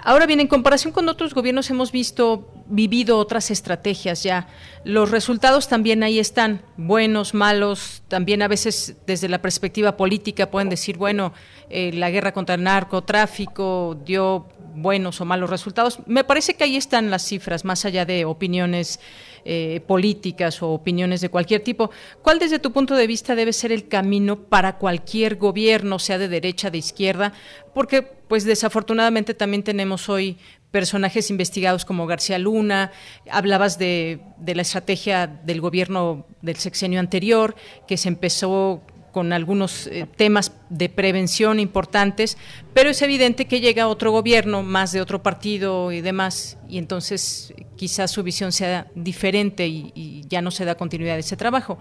Ahora bien, en comparación con otros gobiernos hemos visto, vivido otras estrategias ya. Los resultados también ahí están, buenos, malos, también a veces desde la perspectiva política pueden decir, bueno, eh, la guerra contra el narcotráfico dio buenos o malos resultados. Me parece que ahí están las cifras, más allá de opiniones eh, políticas o opiniones de cualquier tipo. ¿Cuál desde tu punto de vista debe ser el camino para cualquier gobierno, sea de derecha, de izquierda? Porque, pues desafortunadamente también tenemos hoy personajes investigados como García Luna, hablabas de, de la estrategia del gobierno del sexenio anterior, que se empezó con algunos eh, temas de prevención importantes, pero es evidente que llega otro gobierno, más de otro partido y demás, y entonces quizás su visión sea diferente y, ya no se da continuidad a ese trabajo.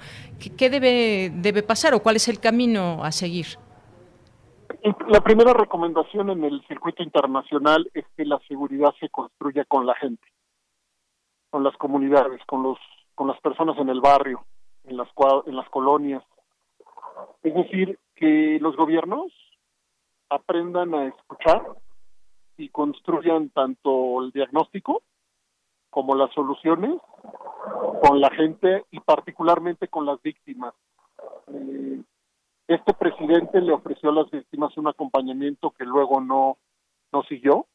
¿Qué, debe, debe pasar o cuál es el camino a seguir? La primera recomendación en el circuito internacional es que la seguridad se construya con la gente, con las comunidades, con los con las personas en el barrio, en las en las colonias, es decir, que los gobiernos aprendan a escuchar y construyan tanto el diagnóstico como las soluciones con la gente y particularmente con las víctimas. Eh, este presidente le ofreció a las víctimas un acompañamiento que luego no, no siguió.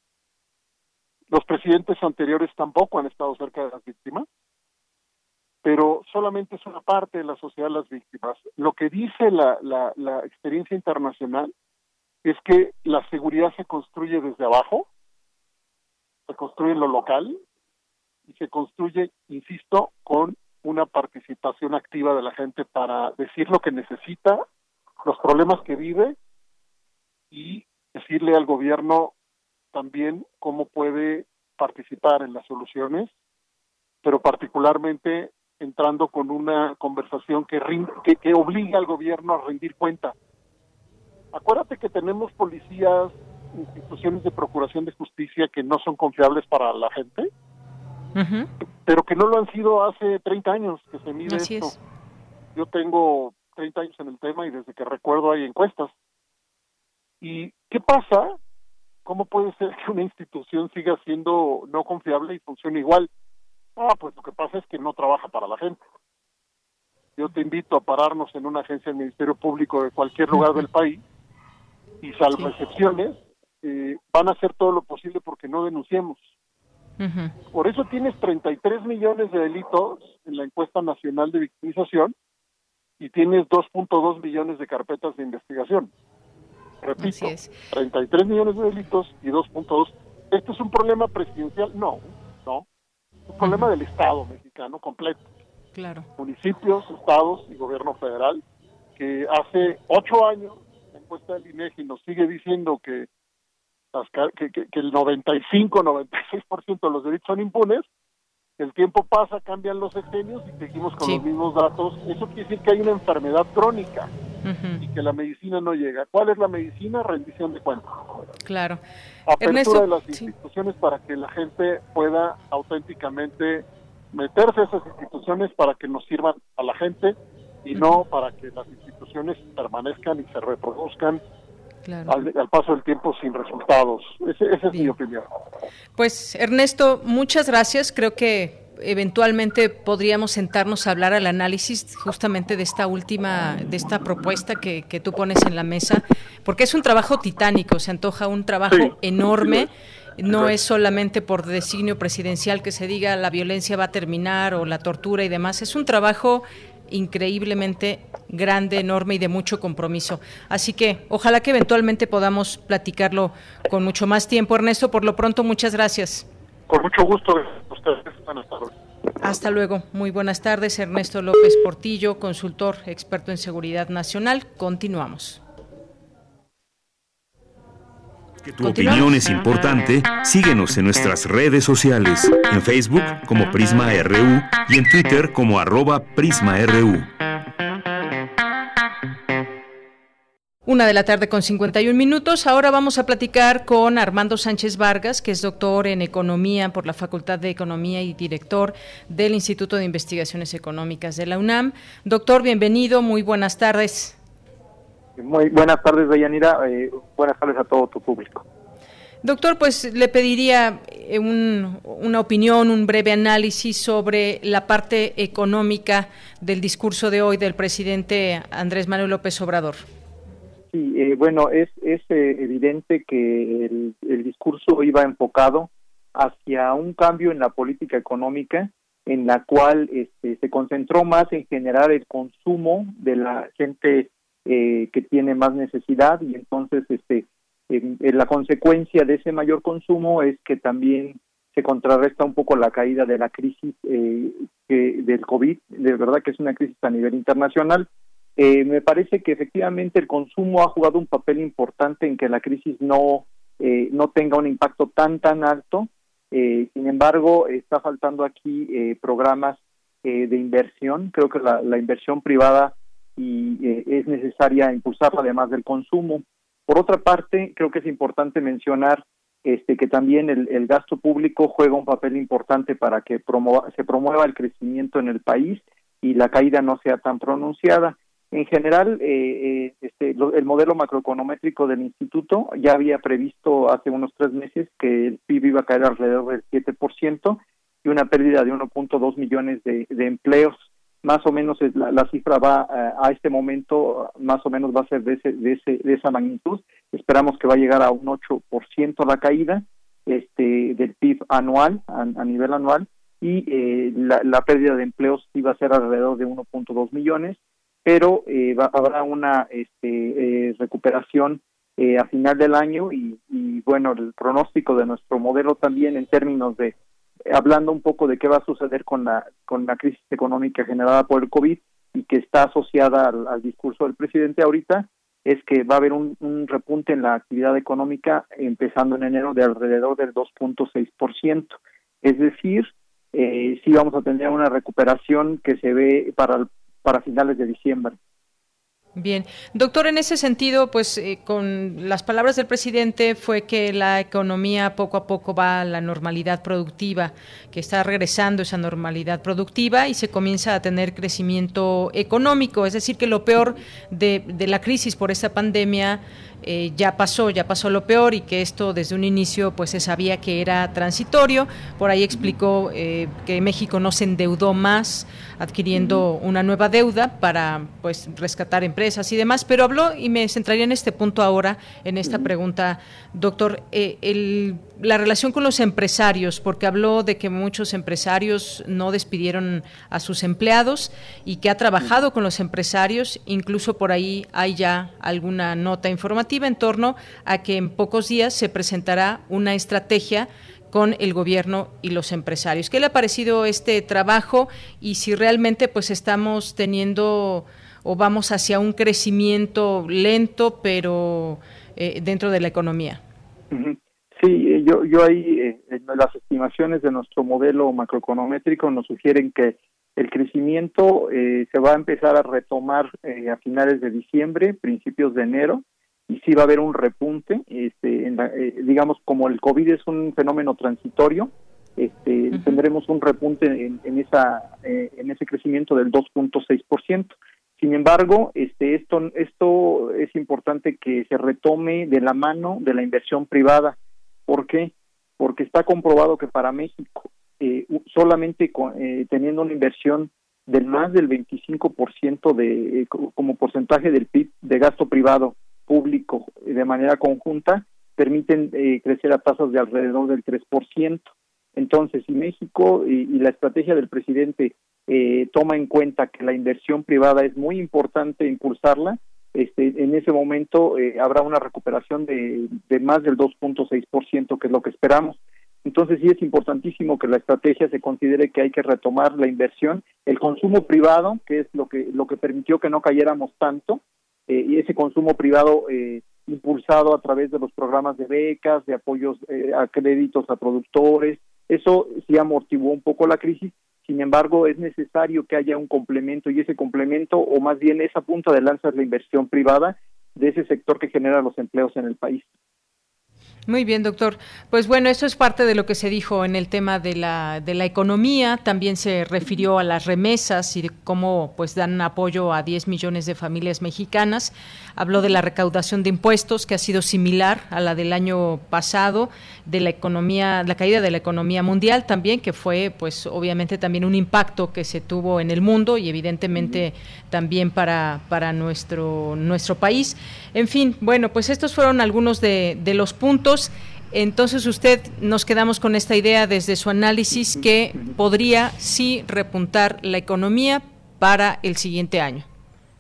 Los presidentes anteriores tampoco han estado cerca de las víctimas pero solamente es una parte de la sociedad las víctimas. Lo que dice la, la, experiencia internacional es que la seguridad se construye desde abajo, se construye en lo local y se construye, insisto, con una participación activa de la gente para decir lo que necesita, los problemas que vive y decirle al gobierno también cómo puede participar en las soluciones, pero particularmente entrando con una conversación que, que, que obliga al gobierno a rendir cuenta. Acuérdate que tenemos policías, instituciones de procuración de justicia que no son confiables para la gente, pero que no lo han sido hace 30 años que se mide esto. Yo tengo 30 años en el tema y desde que recuerdo hay encuestas. ¿Y qué pasa? ¿Cómo puede ser que una institución siga siendo no confiable y funcione igual? Ah, pues lo que pasa es que no trabaja para la gente. Yo te invito a pararnos en una agencia del Ministerio Público de cualquier lugar del país y salvo excepciones, eh, van a hacer todo lo posible porque no denunciemos. Por eso tienes 33 millones de delitos en la encuesta nacional de victimización y tienes 2.2 millones de carpetas de investigación. Repito, 33 millones de delitos y 2.2. ¿Este es un problema presidencial? No, no. Un problema del Estado mexicano completo. Claro. Municipios, estados y gobierno federal, que hace ocho años, la encuesta del INEGI nos sigue diciendo que que, que, el 95-96% de los delitos son impunes, el tiempo pasa, cambian los exenios y seguimos con los mismos datos. Eso quiere decir que hay una enfermedad crónica y que la medicina no llega. ¿Cuál es la medicina? Rendición de cuentas. Claro. Apertura de las instituciones para que la gente pueda auténticamente meterse a esas instituciones para que nos sirvan a la gente y no para que las instituciones permanezcan y se reproduzcan al, paso del tiempo sin resultados. esa es mi opinión. Pues Ernesto, muchas gracias. Creo que eventualmente podríamos sentarnos a hablar al análisis justamente de esta última, de esta propuesta que, que tú pones en la mesa, porque es un trabajo titánico, se antoja un trabajo enorme. No es solamente por designio presidencial que se diga la violencia va a terminar o la tortura y demás, es un trabajo increíblemente grande, enorme y de mucho compromiso. Así que ojalá que eventualmente podamos platicarlo con mucho más tiempo. Ernesto, por lo pronto, muchas gracias. Con mucho gusto. Ustedes. Buenas tardes. Hasta luego. Muy buenas tardes. Ernesto López Portillo, consultor experto en seguridad nacional. Continuamos. Que tu opinión es importante, síguenos en nuestras redes sociales, en Facebook como Prisma RU y en Twitter como arroba PrismaRU. Una de la tarde con 51 minutos. Ahora vamos a platicar con Armando Sánchez Vargas, que es doctor en Economía por la Facultad de Economía y director del Instituto de Investigaciones Económicas de la UNAM. Doctor, bienvenido, muy buenas tardes. Muy buenas tardes, Dayanira. Eh, buenas tardes a todo tu público. Doctor, pues le pediría eh, una opinión, un breve análisis sobre la parte económica del discurso de hoy del presidente Andrés Manuel López Obrador. Sí, eh, bueno, es, es evidente que el, el, discurso iba enfocado hacia un cambio en la política económica en la cual este, se concentró más en generar el consumo de la gente eh, que tiene más necesidad y entonces este la consecuencia de ese mayor consumo es que también se contrarresta un poco la caída de la crisis eh, del COVID, de verdad que es una crisis a nivel internacional. Eh, me parece que efectivamente el consumo ha jugado un papel importante en que la crisis no, eh, no tenga un impacto tan, tan alto. sin embargo, está faltando aquí programas de inversión. Creo que la, inversión privada y eh, es necesaria impulsarla además del consumo. Por otra parte, creo que es importante mencionar este, que también el, gasto público juega un papel importante para que se promueva el crecimiento en el país y la caída no sea tan pronunciada. En general, eh, eh, este, el modelo macroeconométrico del instituto ya había previsto hace unos tres meses que el PIB iba a caer alrededor del 7% y una pérdida de 1.2 millones de empleos. Más o menos la, cifra va eh, a este momento más o menos va a ser de ese, de ese de esa magnitud. Esperamos que va a llegar a un 8% la caída este del PIB anual a, nivel anual y eh, la, pérdida de empleos iba a ser alrededor de 1.2 millones pero eh, habrá una este, recuperación a final del año y, y bueno el pronóstico de nuestro modelo también en términos de hablando un poco de qué va a suceder con la, con la crisis económica generada por el COVID y que está asociada al, discurso del presidente ahorita, es que va a haber un, repunte en la actividad económica empezando en enero de alrededor del 2.6%. Es decir, eh, sí vamos a tener una recuperación que se ve para, para finales de diciembre. Bien, doctor, en ese sentido, pues eh, con las palabras del presidente fue que la economía poco a poco va a la normalidad productiva, que está regresando esa normalidad productiva y se comienza a tener crecimiento económico, es decir, que lo peor de, la crisis por esta pandemia eh, ya pasó, ya pasó lo peor y que esto desde un inicio pues se sabía que era transitorio. Por ahí explicó eh, que México no se endeudó más adquiriendo una nueva deuda para pues rescatar empresas y demás, pero habló y me centraría en este punto ahora, en esta pregunta, doctor, el, la relación con los empresarios, porque habló de que muchos empresarios no despidieron a sus empleados y que ha trabajado con los empresarios, incluso por ahí hay ya alguna nota informativa en torno a que en pocos días se presentará una estrategia con el gobierno y los empresarios. ¿Qué le ha parecido este trabajo y si realmente pues estamos teniendo o vamos hacia un crecimiento lento pero eh, dentro de la economía? Sí, eh, yo, yo ahí eh, las estimaciones de nuestro modelo macroeconométrico nos sugieren que el crecimiento se va a empezar a retomar a finales de diciembre, principios de enero, y sí va a haber un repunte, este, eh, digamos como el COVID es un fenómeno transitorio, este, tendremos un repunte en, esa eh, en ese crecimiento del 2.6%. Sin embargo, este, esto esto es importante que se retome de la mano de la inversión privada. ¿Por qué? Porque está comprobado que para México eh, solamente teniendo una inversión del más del 25% de como porcentaje del PIB de gasto privado público de manera conjunta permiten eh, crecer a tasas de alrededor del 3%. Entonces, si México y, la estrategia del presidente eh, toma en cuenta que la inversión privada es muy importante impulsarla, este, en ese momento eh, habrá una recuperación de, de más del 2.6%, que es lo que esperamos. Entonces sí es importantísimo que la estrategia se considere que hay que retomar la inversión, el consumo privado, que es lo que lo que permitió que no cayéramos tanto, eh, y ese consumo privado eh, impulsado a través de los programas de becas, de apoyos eh, a créditos a productores, eso sí amortiguó un poco la crisis, sin embargo es necesario que haya un complemento y ese complemento o más bien esa punta de lanza es la inversión privada de ese sector que genera los empleos en el país. Muy bien, doctor. Pues bueno, eso es parte de lo que se dijo en el tema de la, de la economía. También se refirió a las remesas y de cómo pues dan apoyo a 10 millones de familias mexicanas. Habló de la recaudación de impuestos, que ha sido similar a la del año pasado, de la economía, la caída de la economía mundial también, que fue pues obviamente también un impacto que se tuvo en el mundo y evidentemente también para, para nuestro, nuestro país. En fin, bueno, pues estos fueron algunos de, de los puntos entonces usted nos quedamos con esta idea desde su análisis que podría sí repuntar la economía para el siguiente año.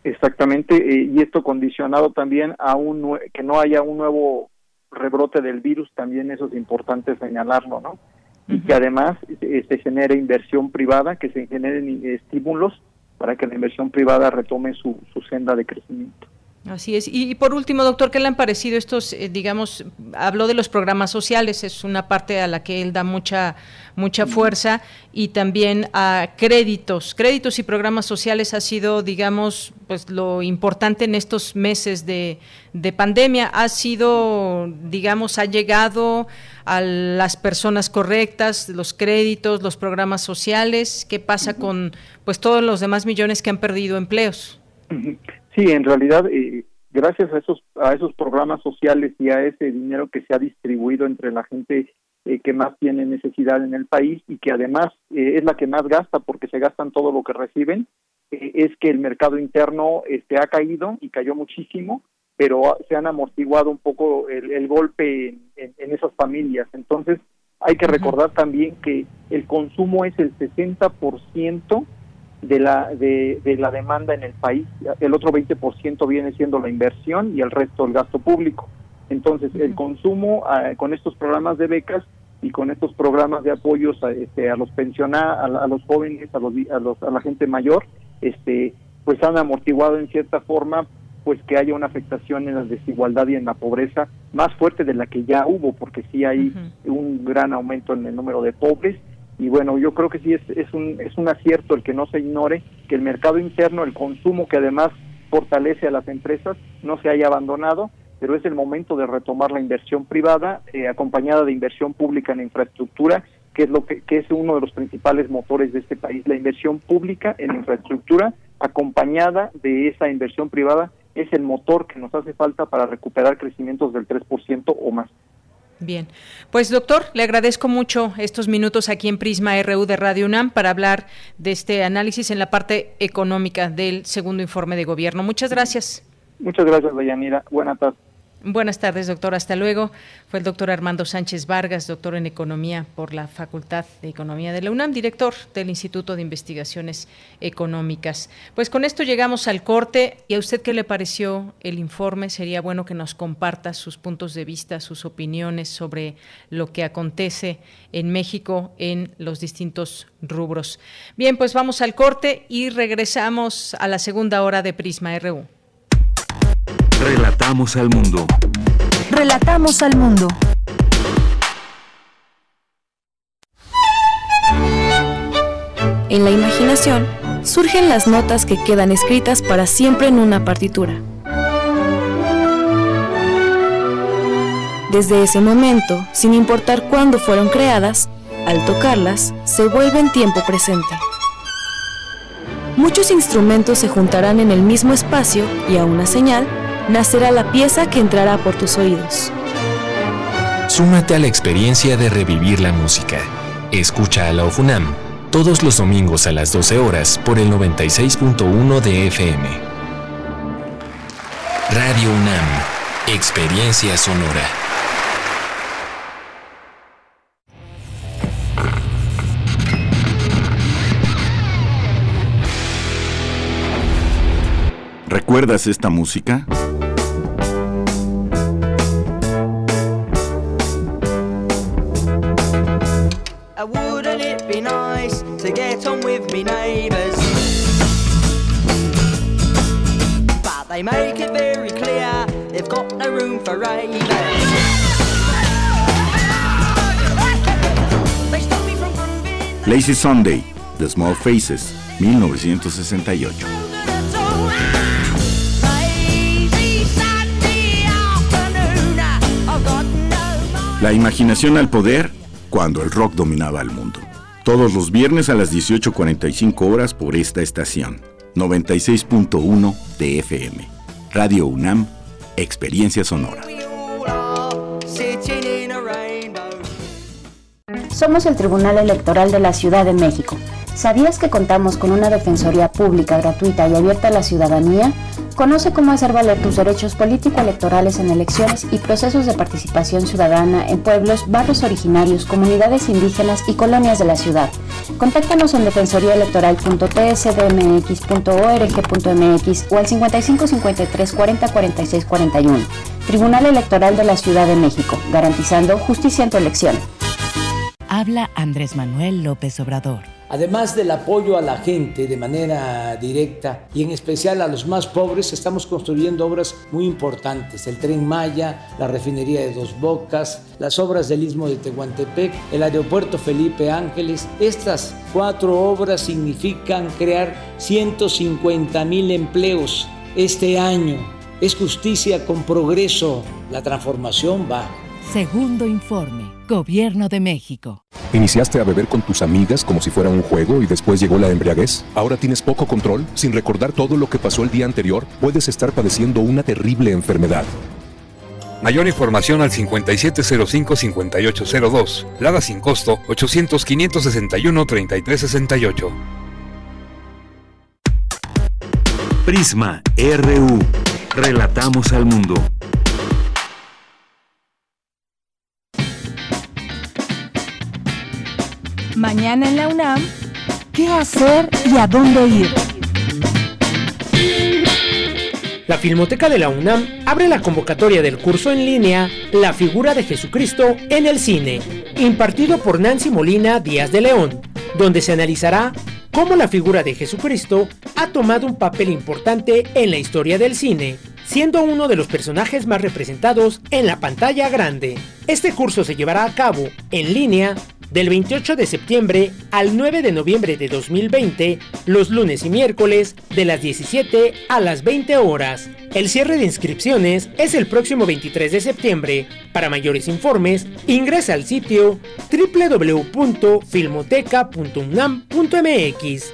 Exactamente, eh, y esto condicionado también a un que no haya un nuevo rebrote del virus, también eso es importante señalarlo, ¿no? Y que además eh, se genere inversión privada, que se generen estímulos para que la inversión privada retome su senda de crecimiento. Así es. Y, por último, doctor, ¿qué le han parecido estos, eh, digamos, habló de los programas sociales, es una parte a la que él da mucha, mucha fuerza, y también a créditos. Créditos y programas sociales ha sido, digamos, pues lo importante en estos meses de, de pandemia. Ha sido, digamos, ha llegado a las personas correctas, los créditos, los programas sociales. ¿Qué pasa con, pues, todos los demás millones que han perdido empleos? Sí, en realidad, eh, gracias a esos, a esos programas sociales y a ese dinero que se ha distribuido entre la gente eh, que más tiene necesidad en el país y que además eh, es la que más gasta porque se gastan todo lo que reciben, es que el mercado interno este, ha caído y cayó muchísimo, pero se han amortiguado un poco el, golpe en, en, esas familias. Entonces, hay que recordar también que el consumo es el 60% de la, de, la demanda en el país. El otro 20% viene siendo la inversión y el resto el gasto público. Entonces, el consumo ah, con estos programas de becas y con estos programas de apoyos a, este, a los pensionados, a, los jóvenes, a, los, a, los, a la gente mayor, este, pues han amortiguado en cierta forma pues que haya una afectación en la desigualdad y en la pobreza más fuerte de la que ya hubo, porque sí hay un gran aumento en el número de pobres y bueno, yo creo que sí es, es, un, es un acierto el que no se ignore que el mercado interno, el consumo que además fortalece a las empresas, no se haya abandonado, pero es el momento de retomar la inversión privada eh, acompañada de inversión pública en infraestructura, que es lo que, que es uno de los principales motores de este país, la inversión pública en infraestructura acompañada de esa inversión privada es el motor que nos hace falta para recuperar crecimientos del 3% o más. Bien, pues doctor, le agradezco mucho estos minutos aquí en Prisma RU de Radio UNAM para hablar de este análisis en la parte económica del segundo informe de gobierno. Muchas gracias. Muchas gracias, Dayanira. Buenas tardes. Buenas tardes, doctor. Hasta luego. Fue el doctor Armando Sánchez Vargas, doctor en Economía por la Facultad de Economía de la UNAM, director del Instituto de Investigaciones Económicas. Pues con esto llegamos al corte. ¿Y a usted qué le pareció el informe? Sería bueno que nos comparta sus puntos de vista, sus opiniones sobre lo que acontece en México en los distintos rubros. Bien, pues vamos al corte y regresamos a la segunda hora de Prisma RU. Relatamos al mundo. Relatamos al mundo. En la imaginación surgen las notas que quedan escritas para siempre en una partitura. Desde ese momento, sin importar cuándo fueron creadas, al tocarlas, se vuelven tiempo presente. Muchos instrumentos se juntarán en el mismo espacio y a una señal nacerá la pieza que entrará por tus oídos. Súmate a la experiencia de revivir la música. Escucha a la OFUNAM todos los domingos a las 12 horas por el 96.1 de FM. Radio UNAM, Experiencia Sonora. ¿Recuerdas esta música? Lazy Sunday, The Small Faces, 1968. La imaginación al poder cuando el rock dominaba el mundo. Todos los viernes a las 18.45 horas por esta estación. 96.1 de FM. Radio UNAM, Experiencia Sonora. Somos el Tribunal Electoral de la Ciudad de México. ¿Sabías que contamos con una defensoría pública, gratuita y abierta a la ciudadanía? Conoce cómo hacer valer tus derechos político-electorales en elecciones y procesos de participación ciudadana en pueblos, barrios originarios, comunidades indígenas y colonias de la ciudad. Contáctanos en defensoriaelectoral.tsdmx.org.mx o al 55 53 40 46 41. Tribunal Electoral de la Ciudad de México, garantizando justicia en tu elección. Habla Andrés Manuel López Obrador. Además del apoyo a la gente de manera directa y en especial a los más pobres, estamos construyendo obras muy importantes. El tren Maya, la refinería de Dos Bocas, las obras del Istmo de Tehuantepec, el aeropuerto Felipe Ángeles. Estas cuatro obras significan crear 150 mil empleos este año. Es justicia con progreso. La transformación va. Segundo informe. Gobierno de México. ¿Iniciaste a beber con tus amigas como si fuera un juego y después llegó la embriaguez? ¿Ahora tienes poco control? Sin recordar todo lo que pasó el día anterior, puedes estar padeciendo una terrible enfermedad. Mayor información al 5705-5802. Lada sin costo 800-561-3368. Prisma RU. Relatamos al mundo. Mañana en la UNAM, ¿qué hacer y a dónde ir? La Filmoteca de la UNAM abre la convocatoria del curso en línea La figura de Jesucristo en el cine, impartido por Nancy Molina Díaz de León, donde se analizará cómo la figura de Jesucristo ha tomado un papel importante en la historia del cine, siendo uno de los personajes más representados en la pantalla grande. Este curso se llevará a cabo en línea del 28 de septiembre al 9 de noviembre de 2020, los lunes y miércoles de las 17 a las 20 horas. El cierre de inscripciones es el próximo 23 de septiembre. Para mayores informes, ingresa al sitio www.filmoteca.unam.mx.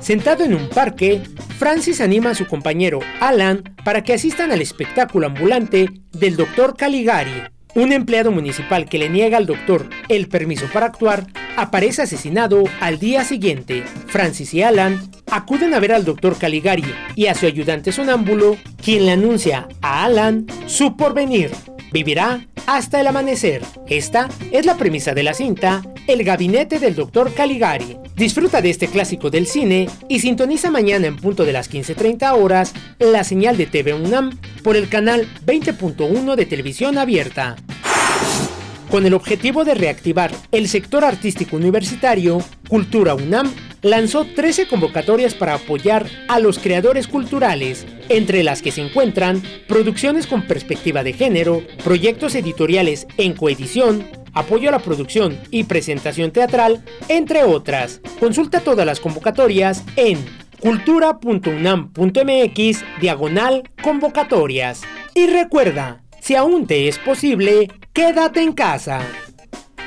Sentado en un parque, Francis anima a su compañero Alan para que asistan al espectáculo ambulante del doctor Caligari. Un empleado municipal que le niega al doctor el permiso para actuar aparece asesinado al día siguiente. Francis y Alan acuden a ver al doctor Caligari y a su ayudante sonámbulo, quien le anuncia a Alan su porvenir. Vivirá hasta el amanecer. Esta es la premisa de la cinta El gabinete del Dr. Caligari. Disfruta de este clásico del cine y sintoniza mañana en punto de las 15.30 horas la señal de TV UNAM por el canal 20.1 de televisión abierta. Con el objetivo de reactivar el sector artístico universitario, Cultura UNAM lanzó 13 convocatorias para apoyar a los creadores culturales, entre las que se encuentran producciones con perspectiva de género, proyectos editoriales en coedición, apoyo a la producción y presentación teatral, entre otras. Consulta todas las convocatorias en cultura.unam.mx diagonal convocatorias. Y recuerda, si aún te es posible, quédate en casa.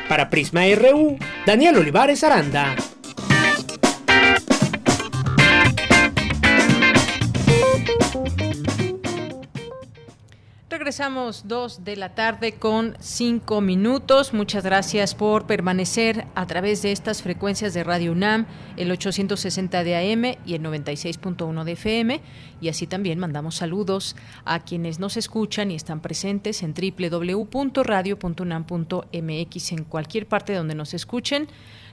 Para Prisma RU, Daniel Olivares Aranda. Regresamos dos de la tarde con cinco minutos. Muchas gracias por permanecer a través de estas frecuencias de Radio UNAM, el 860 de AM y el 96.1 de FM. Y así también mandamos saludos a quienes nos escuchan y están presentes en www.radio.unam.mx en cualquier parte donde nos escuchen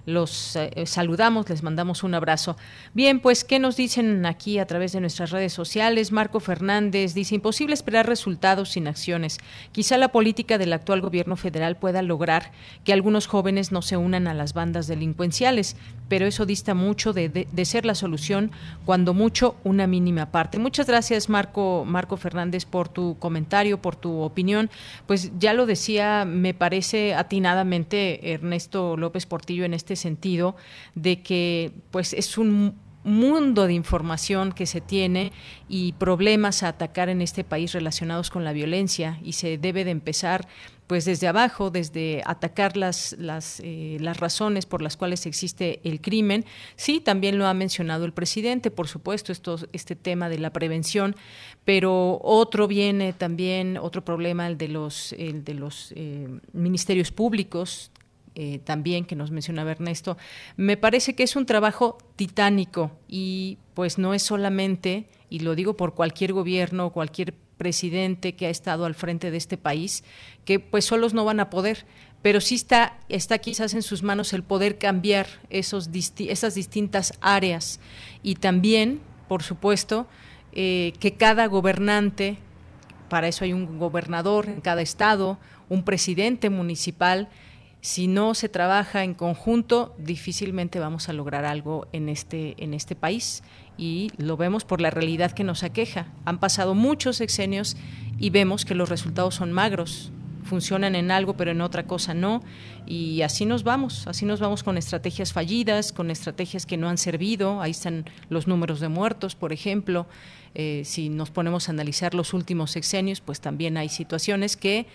los eh, saludamos, les mandamos un abrazo. Bien, pues, ¿qué nos dicen aquí a través de nuestras redes sociales? Marco Fernández dice, imposible esperar resultados sin acciones. Quizá la política del actual gobierno federal pueda lograr que algunos jóvenes no se unan a las bandas delincuenciales, pero eso dista mucho de, de, ser la solución, cuando mucho una mínima parte. Muchas gracias, Marco, Marco Fernández, por tu comentario, por tu opinión. Pues ya lo decía, me parece atinadamente Ernesto López Portillo en este sentido de que pues es un mundo de información que se tiene y problemas a atacar en este país relacionados con la violencia y se debe de empezar pues desde abajo, desde atacar las, las, eh, las razones por las cuales existe el crimen. Sí, también lo ha mencionado el presidente, por supuesto, esto, este tema de la prevención, pero otro viene también, otro problema, el de los, el de los eh, ministerios públicos, eh, también que nos mencionaba Ernesto, me parece que es un trabajo titánico y pues no es solamente, y lo digo por cualquier gobierno, cualquier presidente que ha estado al frente de este país, que pues solos no van a poder, pero sí está, está quizás en sus manos el poder cambiar esos esas distintas áreas y también, por supuesto, eh, que cada gobernante, para eso hay un gobernador en cada estado, un presidente municipal, si no se trabaja en conjunto, difícilmente vamos a lograr algo en este, en este país. Y lo vemos por la realidad que nos aqueja. Han pasado muchos sexenios y vemos que los resultados son magros. Funcionan en algo, pero en otra cosa no. Y así nos vamos, así nos vamos con estrategias fallidas, con estrategias que no han servido. Ahí están los números de muertos, por ejemplo. Eh, si nos ponemos a analizar los últimos sexenios, pues también hay situaciones que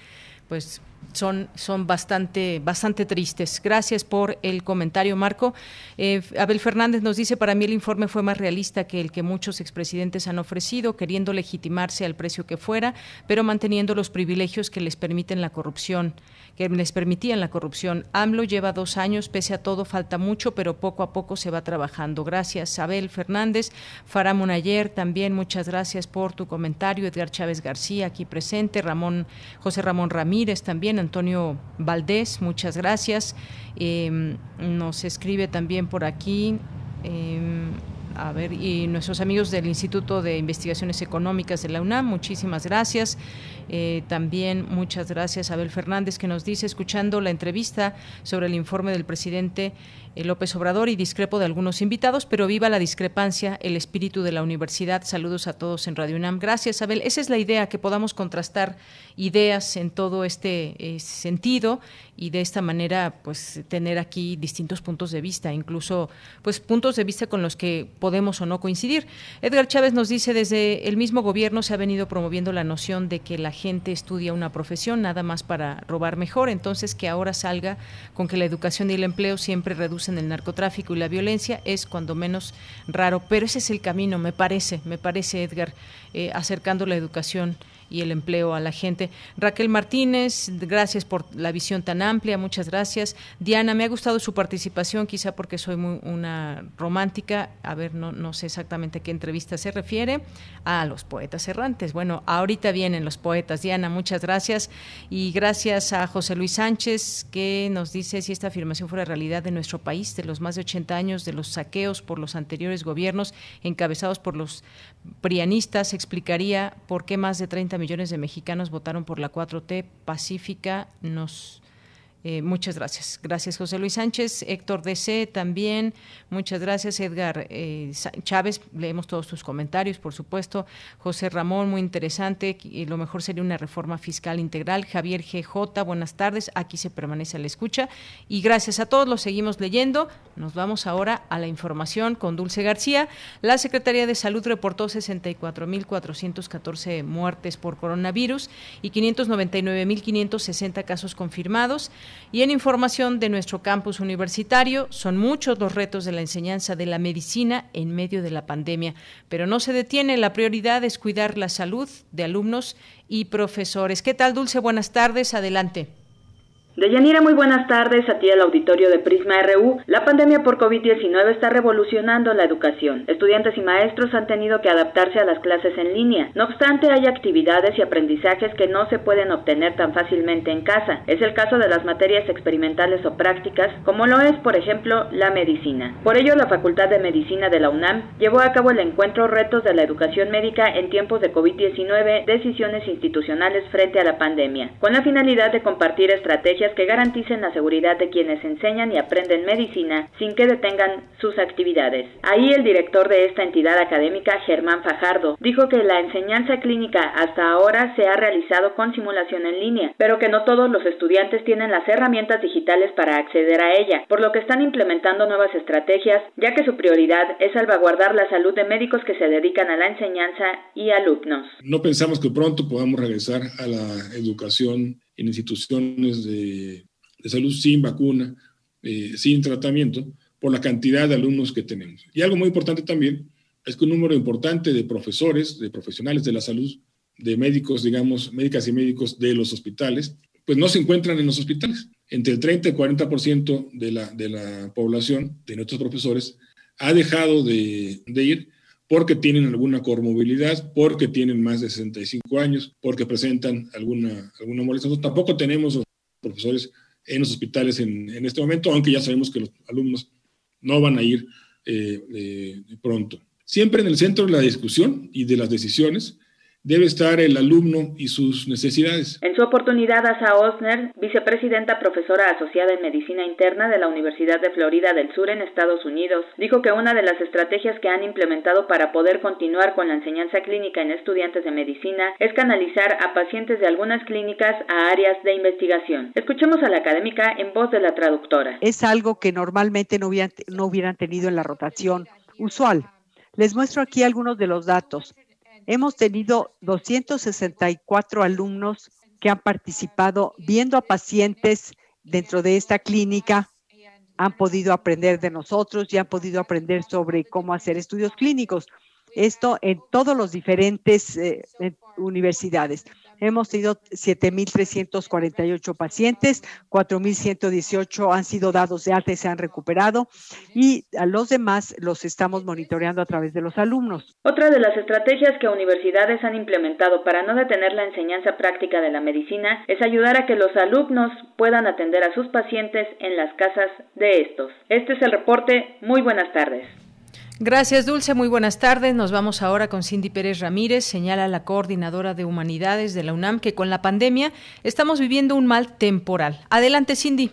pues son, son bastante, bastante tristes. Gracias por el comentario, Marco. Eh, Abel Fernández nos dice, para mí el informe fue más realista que el que muchos expresidentes han ofrecido, queriendo legitimarse al precio que fuera, pero manteniendo los privilegios que les permiten la corrupción que les permitían la corrupción. AMLO lleva dos años, pese a todo falta mucho, pero poco a poco se va trabajando. Gracias, Abel Fernández. Farah Munayer, también muchas gracias por tu comentario. Edgar Chávez García, aquí presente. Ramón, José Ramón Ramírez, también. Antonio Valdés, muchas gracias. Em, nos escribe también por aquí. Em, a ver, y nuestros amigos del Instituto de Investigaciones Económicas de la UNAM, muchísimas gracias. Eh, también muchas gracias a Abel Fernández que nos dice, escuchando la entrevista sobre el informe del presidente López Obrador y discrepo de algunos invitados, pero viva la discrepancia, el espíritu de la universidad. Saludos a todos en Radio UNAM. Gracias, Abel. Esa es la idea, que podamos contrastar ideas en todo este eh, sentido y de esta manera pues tener aquí distintos puntos de vista, incluso pues puntos de vista con los que podemos o no coincidir. Edgar Chávez nos dice, desde el mismo gobierno se ha venido promoviendo la noción de que la gente estudia una profesión nada más para robar mejor, entonces que ahora salga con que la educación y el empleo siempre reducen el narcotráfico y la violencia es cuando menos raro, pero ese es el camino, me parece, me parece Edgar, eh, acercando la educación y el empleo a la gente. Raquel Martínez, gracias por la visión tan amplia, muchas gracias. Diana, me ha gustado su participación, quizá porque soy muy una romántica, a ver, no, no sé exactamente a qué entrevista se refiere, a los poetas errantes. Bueno, ahorita vienen los poetas. Diana, muchas gracias. Y gracias a José Luis Sánchez, que nos dice si esta afirmación fuera realidad de nuestro país, de los más de 80 años de los saqueos por los anteriores gobiernos encabezados por los prianistas, explicaría por qué más de 30 millones de mexicanos votaron por la 4T pacífica. Nos eh, muchas gracias. Gracias, José Luis Sánchez. Héctor DC también. Muchas gracias, Edgar eh, Chávez. Leemos todos tus comentarios, por supuesto. José Ramón, muy interesante. Y lo mejor sería una reforma fiscal integral. Javier GJ, buenas tardes. Aquí se permanece la escucha. Y gracias a todos, los seguimos leyendo. Nos vamos ahora a la información con Dulce García. La Secretaría de Salud reportó 64.414 muertes por coronavirus y 599.560 casos confirmados. Y en información de nuestro campus universitario, son muchos los retos de la enseñanza de la medicina en medio de la pandemia, pero no se detiene. La prioridad es cuidar la salud de alumnos y profesores. ¿Qué tal, Dulce? Buenas tardes. Adelante. Deyanira, muy buenas tardes a ti el auditorio de Prisma RU. La pandemia por COVID-19 está revolucionando la educación. Estudiantes y maestros han tenido que adaptarse a las clases en línea. No obstante, hay actividades y aprendizajes que no se pueden obtener tan fácilmente en casa. Es el caso de las materias experimentales o prácticas, como lo es, por ejemplo, la medicina. Por ello, la Facultad de Medicina de la UNAM llevó a cabo el encuentro Retos de la Educación Médica en tiempos de COVID-19, decisiones institucionales frente a la pandemia, con la finalidad de compartir estrategias que garanticen la seguridad de quienes enseñan y aprenden medicina sin que detengan sus actividades. Ahí el director de esta entidad académica, Germán Fajardo, dijo que la enseñanza clínica hasta ahora se ha realizado con simulación en línea, pero que no todos los estudiantes tienen las herramientas digitales para acceder a ella, por lo que están implementando nuevas estrategias, ya que su prioridad es salvaguardar la salud de médicos que se dedican a la enseñanza y alumnos. No pensamos que pronto podamos regresar a la educación en instituciones de, salud sin vacuna, eh, sin tratamiento, por la cantidad de alumnos que tenemos. Y algo muy importante también es que un número importante de profesores, de profesionales de la salud, de médicos, digamos, médicas y médicos de los hospitales, pues no se encuentran en los hospitales. Entre el 30 y 40% de la, de la población, de nuestros profesores, ha dejado de, de ir porque tienen alguna comorbilidad, porque tienen más de 65 años, porque presentan alguna, alguna molestia. tampoco tenemos profesores en los hospitales en, en, este momento, aunque ya sabemos que los alumnos no van a ir eh, eh, pronto. Siempre en el centro de la discusión y de las decisiones debe estar el alumno y sus necesidades. En su oportunidad, Asa Osner, vicepresidenta profesora asociada en Medicina Interna de la Universidad de Florida del Sur en Estados Unidos, dijo que una de las estrategias que han implementado para poder continuar con la enseñanza clínica en estudiantes de medicina es canalizar a pacientes de algunas clínicas a áreas de investigación. Escuchemos a la académica en voz de la traductora. Es algo que normalmente no hubieran, no hubieran tenido en la rotación usual. Les muestro aquí algunos de los datos. Hemos tenido 264 alumnos que han participado viendo a pacientes dentro de esta clínica, han podido aprender de nosotros y han podido aprender sobre cómo hacer estudios clínicos. Esto en todos los diferentes eh, universidades. Hemos tenido 7.348 pacientes, 4.118 han sido dados de alta y se han recuperado y a los demás los estamos monitoreando a través de los alumnos. Otra de las estrategias que universidades han implementado para no detener la enseñanza práctica de la medicina es ayudar a que los alumnos puedan atender a sus pacientes en las casas de estos. Este es el reporte. Muy buenas tardes. Gracias, Dulce. Muy buenas tardes. Nos vamos ahora con Cindy Pérez Ramírez. Señala la coordinadora de humanidades de la UNAM que con la pandemia estamos viviendo un mal temporal. Adelante, Cindy.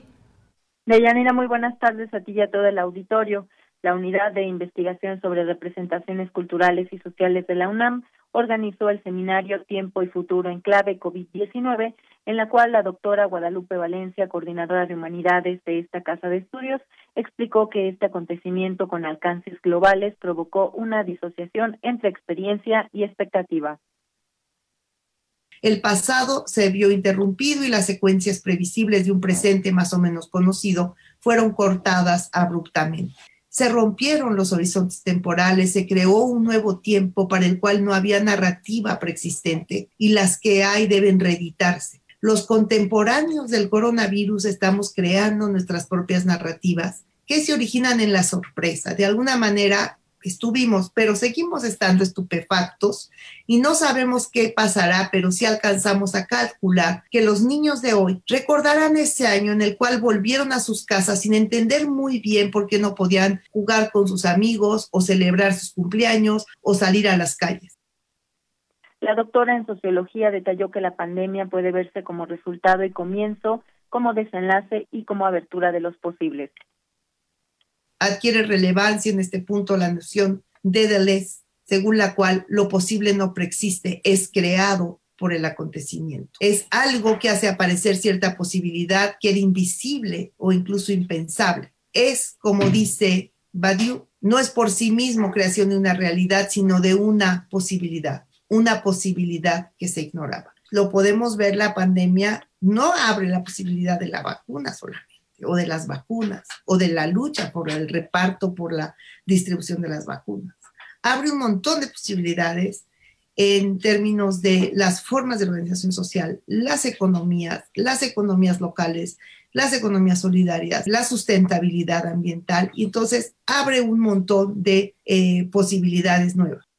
Deyanira, muy buenas tardes a ti y a todo el auditorio. La Unidad de Investigación sobre Representaciones Culturales y Sociales de la UNAM organizó el seminario Tiempo y Futuro en clave COVID-19, en la cual la doctora Guadalupe Valencia, coordinadora de humanidades de esta casa de estudios, explicó que este acontecimiento con alcances globales provocó una disociación entre experiencia y expectativa. El pasado se vio interrumpido y las secuencias previsibles de un presente más o menos conocido fueron cortadas abruptamente se rompieron los horizontes temporales, se creó un nuevo tiempo para el cual no había narrativa preexistente y las que hay deben reeditarse. Los contemporáneos del coronavirus estamos creando nuestras propias narrativas que se originan en la sorpresa. De alguna manera estuvimos, pero seguimos estando estupefactos y no sabemos qué pasará, pero sí alcanzamos a calcular que los niños de hoy recordarán ese año en el cual volvieron a sus casas sin entender muy bien por qué no podían jugar con sus amigos o celebrar sus cumpleaños o salir a las calles. La doctora en sociología detalló que la pandemia puede verse como resultado y comienzo, como desenlace y como abertura de los posibles adquiere relevancia en este punto la noción de Deleuze, según la cual lo posible no preexiste, es creado por el acontecimiento. Es algo que hace aparecer cierta posibilidad que era invisible o incluso impensable. Es, como dice Badiou, no es por sí mismo creación de una realidad, sino de una posibilidad, una posibilidad que se ignoraba. Lo podemos ver, la pandemia no abre la posibilidad de la vacuna solamente o de las vacunas o de la lucha por el reparto, por la distribución de las vacunas. Abre un montón de posibilidades en términos de las formas de organización social, las economías, las economías locales, las economías solidarias, la sustentabilidad ambiental y entonces abre un montón de eh, posibilidades nuevas.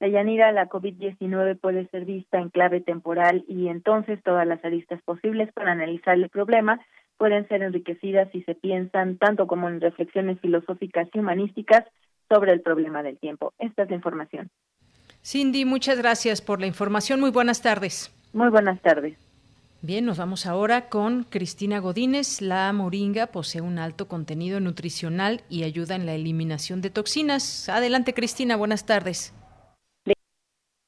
Yanira, la COVID-19 puede ser vista en clave temporal y entonces todas las aristas posibles para analizar el problema pueden ser enriquecidas si se piensan tanto como en reflexiones filosóficas y humanísticas sobre el problema del tiempo. Esta es la información. Cindy, muchas gracias por la información. Muy buenas tardes. Muy buenas tardes. Bien, nos vamos ahora con Cristina Godínez. La moringa posee un alto contenido nutricional y ayuda en la eliminación de toxinas. Adelante, Cristina, buenas tardes.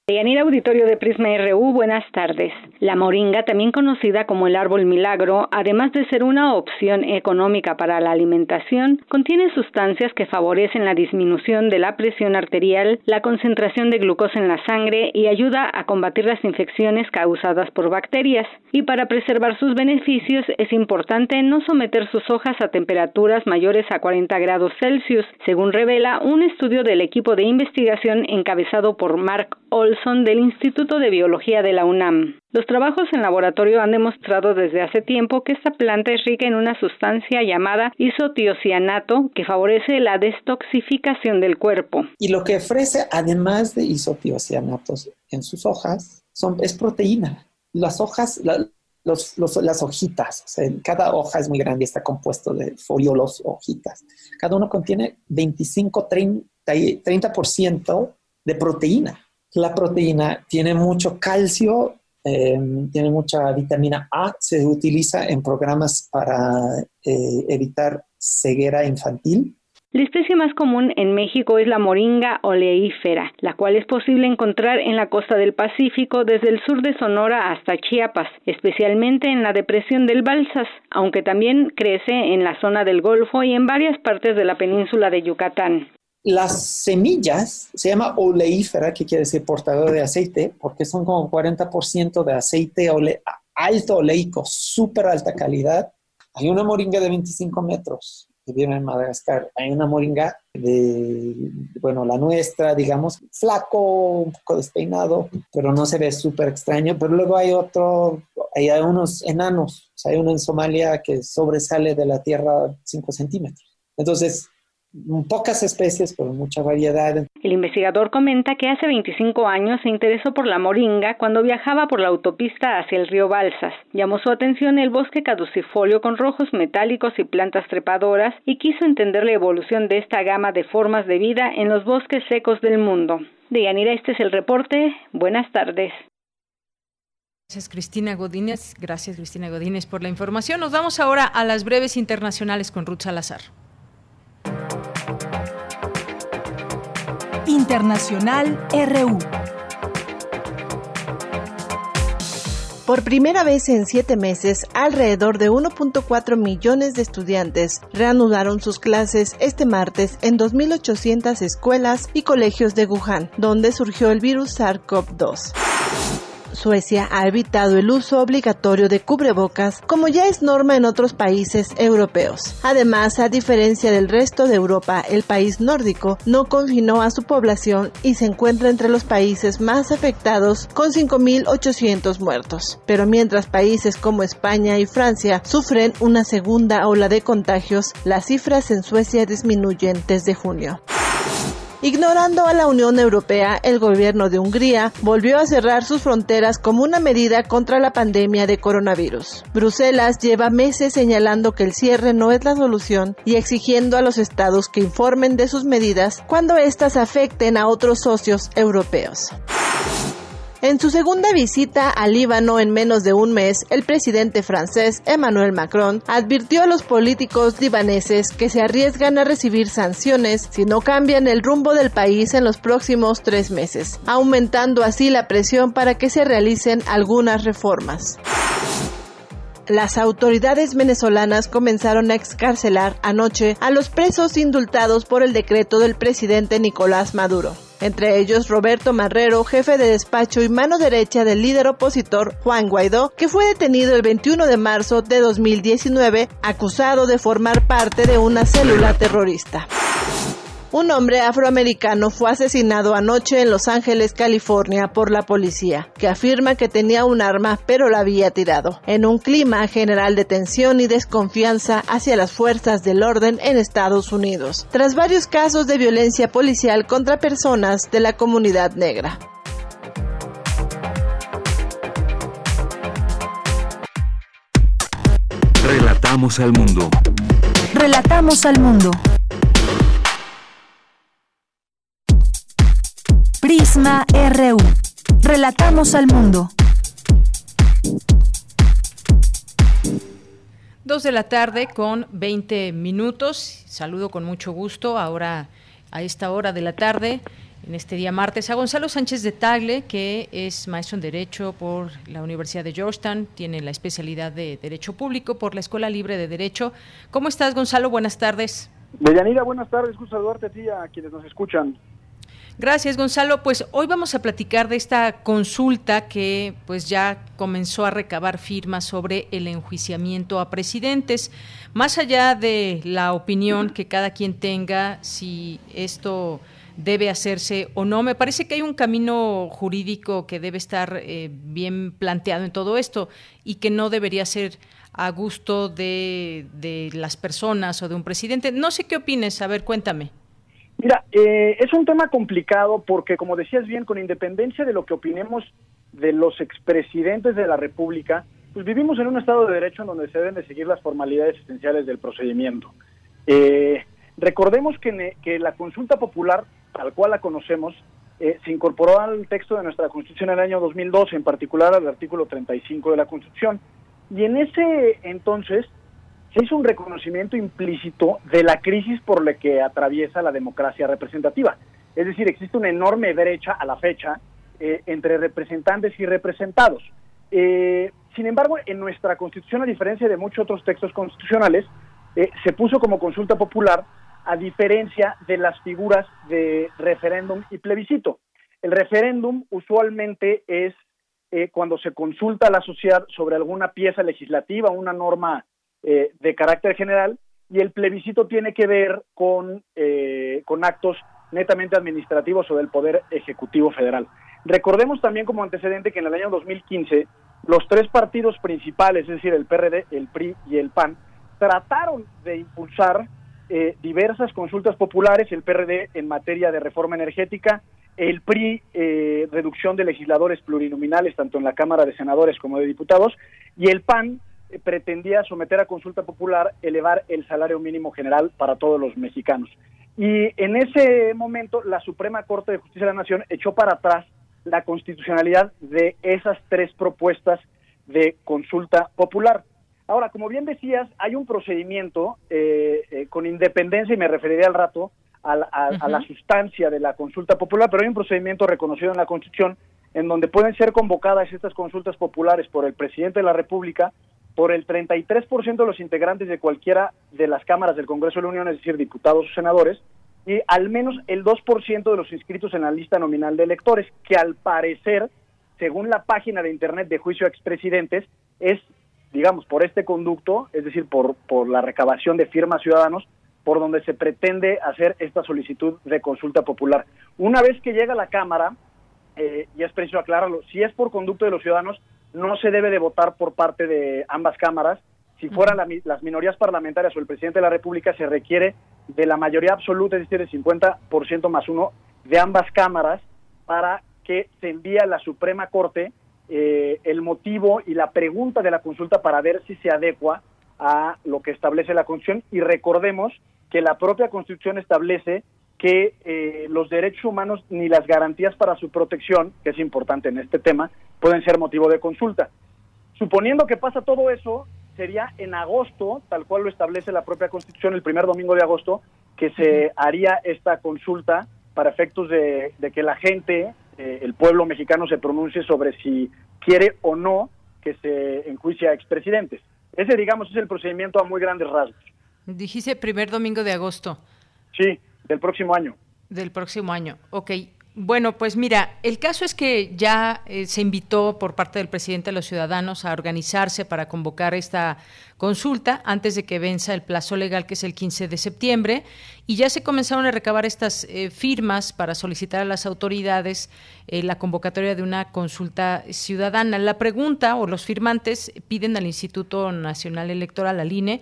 Deyanira Auditorio de Prisma RU, buenas tardes. La moringa, también conocida como el árbol milagro, además de ser una opción económica para la alimentación, contiene sustancias que favorecen la disminución de la presión arterial, la concentración de glucosa en la sangre y ayuda a combatir las infecciones causadas por bacterias. Y para preservar sus beneficios es importante no someter sus hojas a temperaturas mayores a 40 grados Celsius, según revela un estudio del equipo de investigación encabezado por Mark Olson del Instituto de Biología de la UNAM. Los trabajos en laboratorio han demostrado desde hace tiempo que esta planta es rica en una sustancia llamada isotiocianato que favorece la destoxificación del cuerpo. Y lo que ofrece, además de isotiocianatos en sus hojas, es proteína. Las hojas, las hojitas, cada hoja es muy grande está compuesto de foliolos, hojitas. Cada uno contiene 25, 30, 30% de proteína la proteína tiene mucho calcio, em, tiene mucha vitamina A, se utiliza en programas para eh, evitar ceguera infantil. La especie más común en México es la moringa oleífera, la cual es posible encontrar en la costa del Pacífico desde el sur de Sonora hasta Chiapas, especialmente en la depresión del Balsas, aunque también crece en la zona del Golfo y en varias partes de la península de Yucatán. Las semillas se llama oleífera, que quiere decir portador de aceite, porque son como 40% de aceite alto oleico, súper alta calidad. Hay una moringa de 25 metros que viene en Madagascar. Hay una moringa de, bueno, la nuestra, digamos, flaco, un poco despeinado, pero no se ve súper extraño. Pero luego hay otro, hay unos enanos. hay uno en Somalia que sobresale de la tierra 5 centímetros. Entonces, pocas especies, pero mucha variedad. El investigador comenta que hace 25 años se interesó por la moringa cuando viajaba por la autopista hacia el río Balsas. Llamó su atención el bosque caducifolio con rojos metálicos y plantas trepadoras y quiso entender la evolución de esta gama de formas de vida en los bosques secos del mundo. De Yanira, este es el reporte. Buenas tardes. Gracias Cristina Godínez, gracias Cristina Godínez por la información. Nos vamos ahora a las breves internacionales con Ruth Salazar. Internacional RU. Por primera vez en siete meses, alrededor de 1.4 millones de estudiantes reanudaron sus clases este martes en 2.800 escuelas y colegios de Wuhan, donde surgió el virus SARS-CoV-2. Suecia ha evitado el uso obligatorio de cubrebocas como ya es norma en otros países europeos. Además, a diferencia del resto de Europa, el país nórdico no confinó a su población y se encuentra entre los países más afectados con 5.800 muertos. Pero mientras países como España y Francia sufren una segunda ola de contagios, las cifras en Suecia disminuyen desde junio. Ignorando a la Unión Europea, el gobierno de Hungría volvió a cerrar sus fronteras como una medida contra la pandemia de coronavirus. Bruselas lleva meses señalando que el cierre no es la solución y exigiendo a los estados que informen de sus medidas cuando éstas afecten a otros socios europeos. En su segunda visita al Líbano en menos de un mes, el presidente francés Emmanuel Macron advirtió a los políticos libaneses que se arriesgan a recibir sanciones si no cambian el rumbo del país en los próximos tres meses, aumentando así la presión para que se realicen algunas reformas. Las autoridades venezolanas comenzaron a excarcelar anoche a los presos indultados por el decreto del presidente Nicolás Maduro entre ellos Roberto Marrero, jefe de despacho y mano derecha del líder opositor Juan Guaidó, que fue detenido el 21 de marzo de 2019 acusado de formar parte de una célula terrorista. Un hombre afroamericano fue asesinado anoche en Los Ángeles, California, por la policía, que afirma que tenía un arma pero la había tirado, en un clima general de tensión y desconfianza hacia las fuerzas del orden en Estados Unidos, tras varios casos de violencia policial contra personas de la comunidad negra. Relatamos al mundo. Relatamos al mundo. Prisma RU. Relatamos al mundo. Dos de la tarde con 20 minutos. Saludo con mucho gusto ahora a esta hora de la tarde, en este día martes, a Gonzalo Sánchez de Tagle, que es maestro en Derecho por la Universidad de Georgetown, tiene la especialidad de Derecho Público por la Escuela Libre de Derecho. ¿Cómo estás, Gonzalo? Buenas tardes. Deyanira, buenas tardes. Gusto saludarte a ti a quienes nos escuchan. Gracias, Gonzalo. Pues hoy vamos a platicar de esta consulta que pues ya comenzó a recabar firmas sobre el enjuiciamiento a presidentes. Más allá de la opinión que cada quien tenga, si esto debe hacerse o no, me parece que hay un camino jurídico que debe estar eh, bien planteado en todo esto y que no debería ser a gusto de, de las personas o de un presidente. No sé qué opines, a ver, cuéntame. Mira, eh, es un tema complicado porque, como decías bien, con independencia de lo que opinemos de los expresidentes de la República, pues vivimos en un Estado de Derecho en donde se deben de seguir las formalidades esenciales del procedimiento. Eh, recordemos que, que, la consulta popular, tal cual la conocemos, eh, se incorporó al texto de nuestra Constitución en el año 2012, en particular al artículo 35 de la Constitución. Y en ese entonces se hizo un reconocimiento implícito de la crisis por la que atraviesa la democracia representativa. Es decir, existe una enorme brecha a la fecha eh, entre representantes y representados. Eh, sin embargo, en nuestra Constitución, a diferencia de muchos otros textos constitucionales, eh, se puso como consulta popular a diferencia de las figuras de referéndum y plebiscito. El referéndum usualmente es cuando se consulta a la sociedad sobre alguna pieza legislativa, una norma eh, de carácter general y el plebiscito tiene que ver con, eh, con actos netamente administrativos o del Poder Ejecutivo Federal. Recordemos también como antecedente que en el año 2015 los tres partidos principales, es decir, el PRD, el PRI y el PAN, trataron de impulsar eh, diversas consultas populares, el PRD en materia de reforma energética, el PRI reducción de legisladores plurinominales tanto en la Cámara de Senadores como de Diputados y el PAN eh, pretendía someter a consulta popular elevar el salario mínimo general para todos los mexicanos. Y en ese momento la Suprema Corte de Justicia de la Nación echó para atrás la constitucionalidad de esas tres propuestas de consulta popular. Ahora, como bien decías, hay un procedimiento eh, eh, con independencia, y me referiré al rato, a, la sustancia de la consulta popular, pero hay un procedimiento reconocido en la Constitución en donde pueden ser convocadas estas consultas populares por el presidente de la República, por el 33% de los integrantes de cualquiera de las cámaras del Congreso de la Unión, es decir, diputados o senadores, y al menos el 2% de los inscritos en la lista nominal de electores, que al parecer, según la página de Internet de juicio a expresidentes, es, digamos, por este conducto, es decir, por, por la recabación de firmas ciudadanos, por donde se pretende hacer esta solicitud de consulta popular. Una vez que llega a la Cámara, eh, y es preciso aclararlo, si es por conducto de los ciudadanos, no se debe de votar por parte de ambas cámaras. Si fueran las minorías parlamentarias o el presidente de la República, se requiere de la mayoría absoluta, es decir, el 50% más uno de ambas cámaras para que se envíe a la Suprema Corte eh, el motivo y la pregunta de la consulta para ver si se adecua a lo que establece la Constitución. Y recordemos que la propia Constitución establece que eh, los derechos humanos ni las garantías para su protección, que es importante en este tema, pueden ser motivo de consulta. Suponiendo que pasa todo eso, sería en agosto, tal cual lo establece la propia Constitución, el primer domingo de agosto, que se haría esta consulta para efectos de, que la gente, eh, el pueblo mexicano, se pronuncie sobre si quiere o no que se enjuicie a expresidentes. Ese, digamos, es el procedimiento a muy grandes rasgos. Dijiste primer domingo de agosto. Sí, del próximo año. Del próximo año, ok. Bueno, pues mira, el caso es que ya eh, se invitó por parte del presidente a los ciudadanos a organizarse para convocar esta consulta antes de que venza el plazo legal que es el 15 de septiembre y ya se comenzaron a recabar estas eh, firmas para solicitar a las autoridades eh, la convocatoria de una consulta ciudadana. La pregunta o los firmantes piden al Instituto Nacional Electoral, al INE,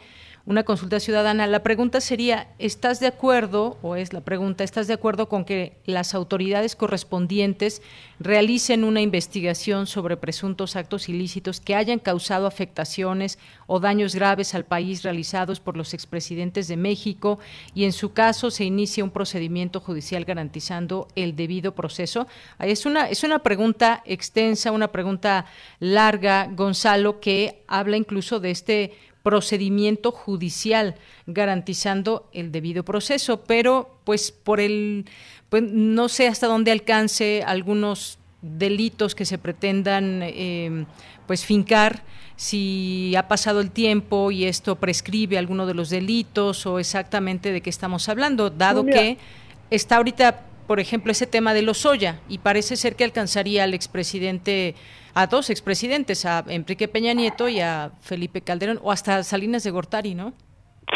una consulta ciudadana. La pregunta sería, ¿estás de acuerdo, o es la pregunta, ¿estás de acuerdo con que las autoridades correspondientes realicen una investigación sobre presuntos actos ilícitos que hayan causado afectaciones o daños graves al país realizados por los expresidentes de México y en su caso se inicie un procedimiento judicial garantizando el debido proceso? Es una, es una pregunta extensa, una pregunta larga, Gonzalo, que habla incluso de este procedimiento judicial garantizando el debido proceso, pero pues por el pues no sé hasta dónde alcance algunos delitos que se pretendan em, pues fincar si ha pasado el tiempo y esto prescribe alguno de los delitos o exactamente de qué estamos hablando, dado que está ahorita, por ejemplo, ese tema de Lozoya y parece ser que alcanzaría al expresidente a dos expresidentes, a Enrique Peña Nieto y a Felipe Calderón, o hasta Salinas de Gortari, ¿no?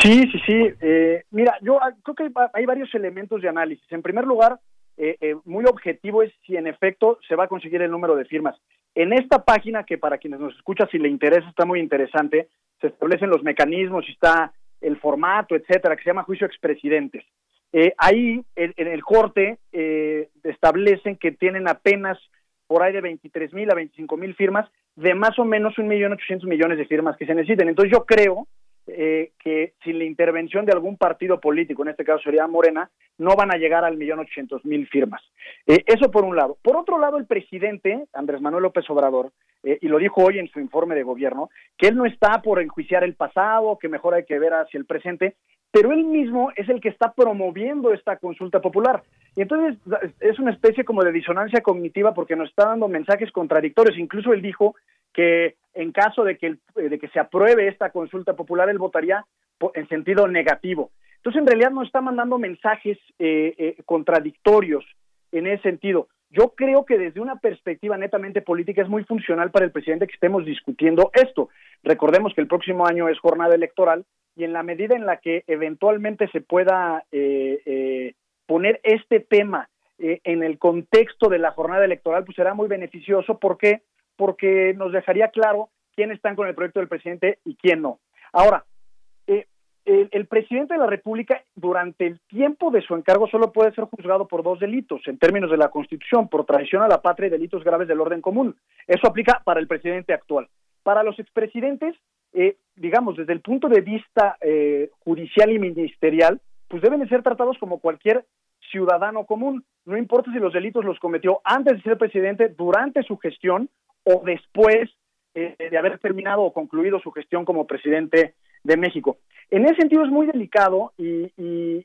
Sí, sí, sí. Eh, mira, yo ah, creo que hay varios elementos de análisis. En primer lugar, eh, eh, muy objetivo es si en efecto se va a conseguir el número de firmas. En esta página, que para quienes nos escuchan, si le interesa, está muy interesante, se establecen los mecanismos y está el formato, etcétera, que se llama juicio expresidentes. Ahí, en, en, el corte, establecen que tienen apenas por ahí de 23 mil a 25 mil firmas de más o menos un millón ochocientos millones de firmas que se necesiten. Entonces yo creo eh, que sin la intervención de algún partido político, en este caso sería Morena, no van a llegar al millón ochocientos mil firmas. Eh, eso por un lado. Por otro lado, el presidente, Andrés Manuel López Obrador, eh, y lo dijo hoy en su informe de gobierno, que él no está por enjuiciar el pasado, que mejor hay que ver hacia el presente, pero él mismo es el que está promoviendo esta consulta popular. Y entonces es una especie como de disonancia cognitiva porque nos está dando mensajes contradictorios. Incluso él dijo que en caso de que, de que se apruebe esta consulta popular, él votaría en sentido negativo. Entonces, en realidad nos está mandando mensajes eh, eh, contradictorios en ese sentido. Yo creo que desde una perspectiva netamente política es muy funcional para el presidente que estemos discutiendo esto. Recordemos que el próximo año es jornada electoral y en la medida en la que eventualmente se pueda eh, eh, poner este tema eh, en el contexto de la jornada electoral, pues será muy beneficioso. ¿Por qué? Porque nos dejaría claro quién están con el proyecto del presidente y quién no. Ahora, el, el, presidente de la República durante el tiempo de su encargo solo puede ser juzgado por dos delitos en términos de la Constitución, por traición a la patria y delitos graves del orden común. Eso aplica para el presidente actual. Para los expresidentes, eh, digamos, desde el punto de vista eh, judicial y ministerial, pues deben de ser tratados como cualquier ciudadano común. No importa si los delitos los cometió antes de ser presidente, durante su gestión o después eh, de haber terminado o concluido su gestión como presidente de México. En ese sentido es muy delicado y,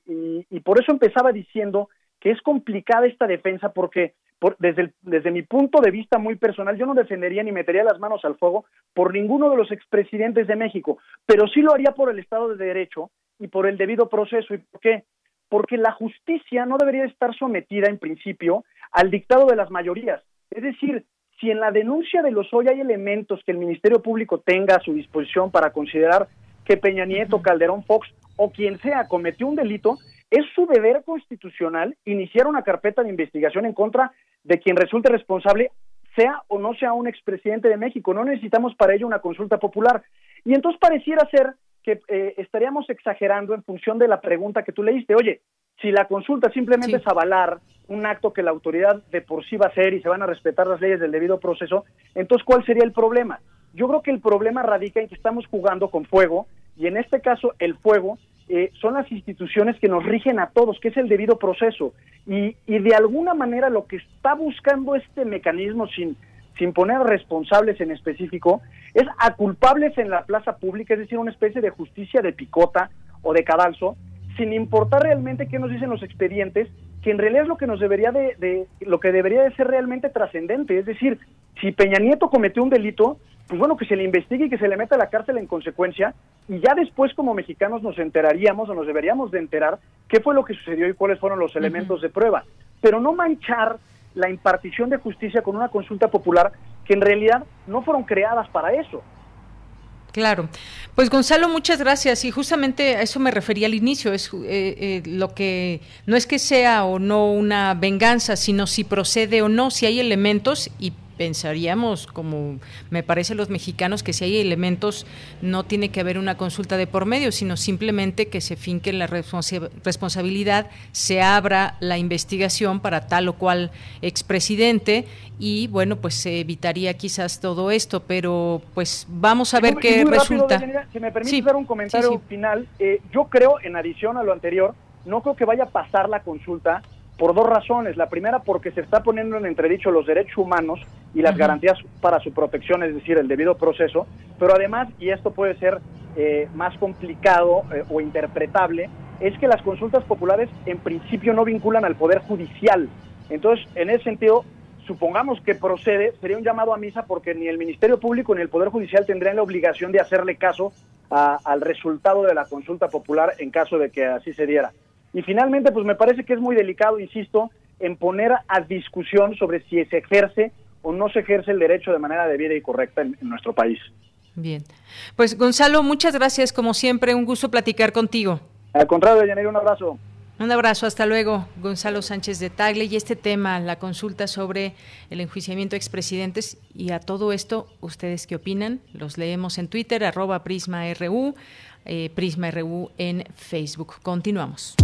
por eso empezaba diciendo que es complicada esta defensa porque desde, desde mi punto de vista muy personal, yo no defendería ni metería las manos al fuego por ninguno de los expresidentes de México, pero sí lo haría por el Estado de Derecho y por el debido proceso. ¿Y por qué? Porque la justicia no debería estar sometida en principio al dictado de las mayorías. Es decir, si en la denuncia de los hoy hay elementos que el Ministerio Público tenga a su disposición para considerar que Peña Nieto, Calderón Fox o quien sea cometió un delito, es su deber constitucional iniciar una carpeta de investigación en contra de quien resulte responsable, sea o no sea un expresidente de México. No necesitamos para ello una consulta popular. Y entonces pareciera ser que eh, estaríamos exagerando en función de la pregunta que tú leíste. Oye, si la consulta simplemente es avalar un acto que la autoridad de por sí va a hacer y se van a respetar las leyes del debido proceso, entonces ¿cuál sería el problema? Yo creo que el problema radica en que estamos jugando con fuego y en este caso el fuego eh, son las instituciones que nos rigen a todos, que es el debido proceso. Y, y de alguna manera lo que está buscando este mecanismo sin, sin poner responsables en específico es a culpables en la plaza pública, es decir, una especie de justicia de picota o de cadalso, sin importar realmente qué nos dicen los expedientes, que en realidad es lo que nos debería de, de lo que debería de ser realmente trascendente, es decir, si Peña Nieto cometió un delito, pues bueno, que se le investigue y que se le meta a la cárcel en consecuencia, y ya después como mexicanos nos enteraríamos o nos deberíamos de enterar qué fue lo que sucedió y cuáles fueron los elementos de prueba, pero no manchar la impartición de justicia con una consulta popular que en realidad no fueron creadas para eso. Claro. Pues Gonzalo, muchas gracias. Y justamente a eso me refería al inicio. Es eh, eh, lo que no es que sea o no una venganza, sino si procede o no, si hay elementos y pensaríamos, como me parece los mexicanos, que si hay elementos no tiene que haber una consulta de por medio, sino simplemente que se finque la responsabilidad, se abra la investigación para tal o cual expresidente y bueno, pues se evitaría quizás todo esto, pero pues vamos a ver qué resulta. si me permite dar un comentario final, eh, yo creo, en adición a lo anterior, no creo que vaya a pasar la consulta por dos razones. La primera, porque se está poniendo en entredicho los derechos humanos y las garantías para su protección, es decir, el debido proceso, pero además, y esto puede ser eh, más complicado eh, o interpretable, es que las consultas populares en principio no vinculan al Poder Judicial. Entonces, en ese sentido, supongamos que procede, sería un llamado a misa porque ni el Ministerio Público ni el Poder Judicial tendrían la obligación de hacerle caso al resultado de la consulta popular en caso de que así se diera. Y finalmente, pues me parece que es muy delicado, insisto, en poner a discusión sobre si se ejerce o no se ejerce el derecho de manera debida y correcta en, nuestro país. Bien. Pues Gonzalo, muchas gracias, como siempre, un gusto platicar contigo. Al contrario, Yanira, un abrazo. Un abrazo, hasta luego, Gonzalo Sánchez de Tagle. Y este tema, la consulta sobre el enjuiciamiento de expresidentes. Y a todo esto, ¿ustedes qué opinan? Los leemos en Twitter, arroba PrismaRU, eh, PrismaRU en Facebook. Continuamos.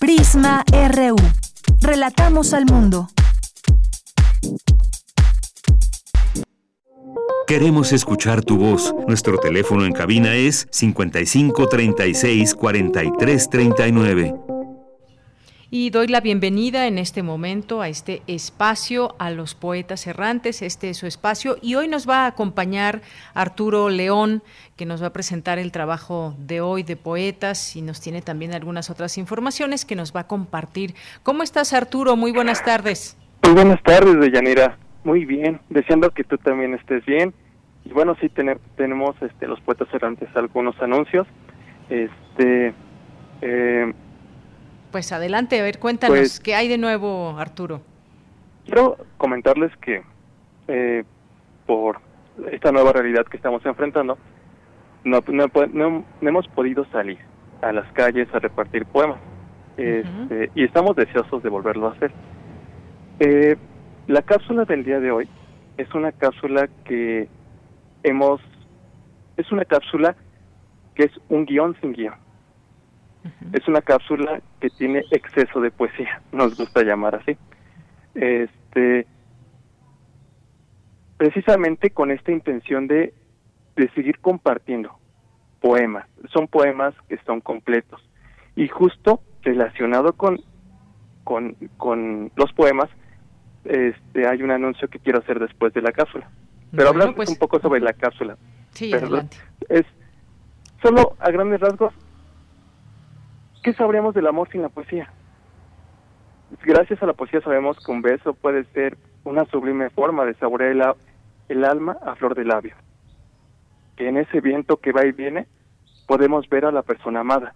Prisma RU. Relatamos al mundo. Queremos escuchar tu voz. Nuestro teléfono en cabina es 55 36 43 39. Y doy la bienvenida en este momento a este espacio a los poetas errantes. Este es su espacio y hoy nos va a acompañar Arturo León, que nos va a presentar el trabajo de hoy de poetas y nos tiene también algunas otras informaciones que nos va a compartir. ¿Cómo estás, Arturo? Muy buenas tardes. Muy buenas tardes, Deyanira. Muy bien, deseando que tú también estés bien. Y bueno, sí tenemos este, los poetas errantes algunos anuncios. Este, eh, pues adelante, a ver, cuéntanos, pues ¿qué hay de nuevo, Arturo? Quiero comentarles que eh, por esta nueva realidad que estamos enfrentando, no, no, hemos podido salir a las calles a repartir poemas. Este, y estamos deseosos de volverlo a hacer. Eh, la cápsula del día de hoy es una cápsula que hemos, es una cápsula que es un guion sin guion. Es una cápsula que tiene exceso de poesía, nos gusta llamar así. Este, precisamente con esta intención de, de seguir compartiendo poemas. Son poemas que son completos. Y justo relacionado con, con, con los poemas, este, hay un anuncio que quiero hacer después de la cápsula. Pero hablar pues, un poco sobre la cápsula. Sí, adelante. Es, solo a grandes rasgos, ¿qué sabríamos del amor sin la poesía? Gracias a la poesía sabemos que un beso puede ser una sublime forma de saborear el, alma a flor de labio. Que en ese viento que va y viene podemos ver a la persona amada.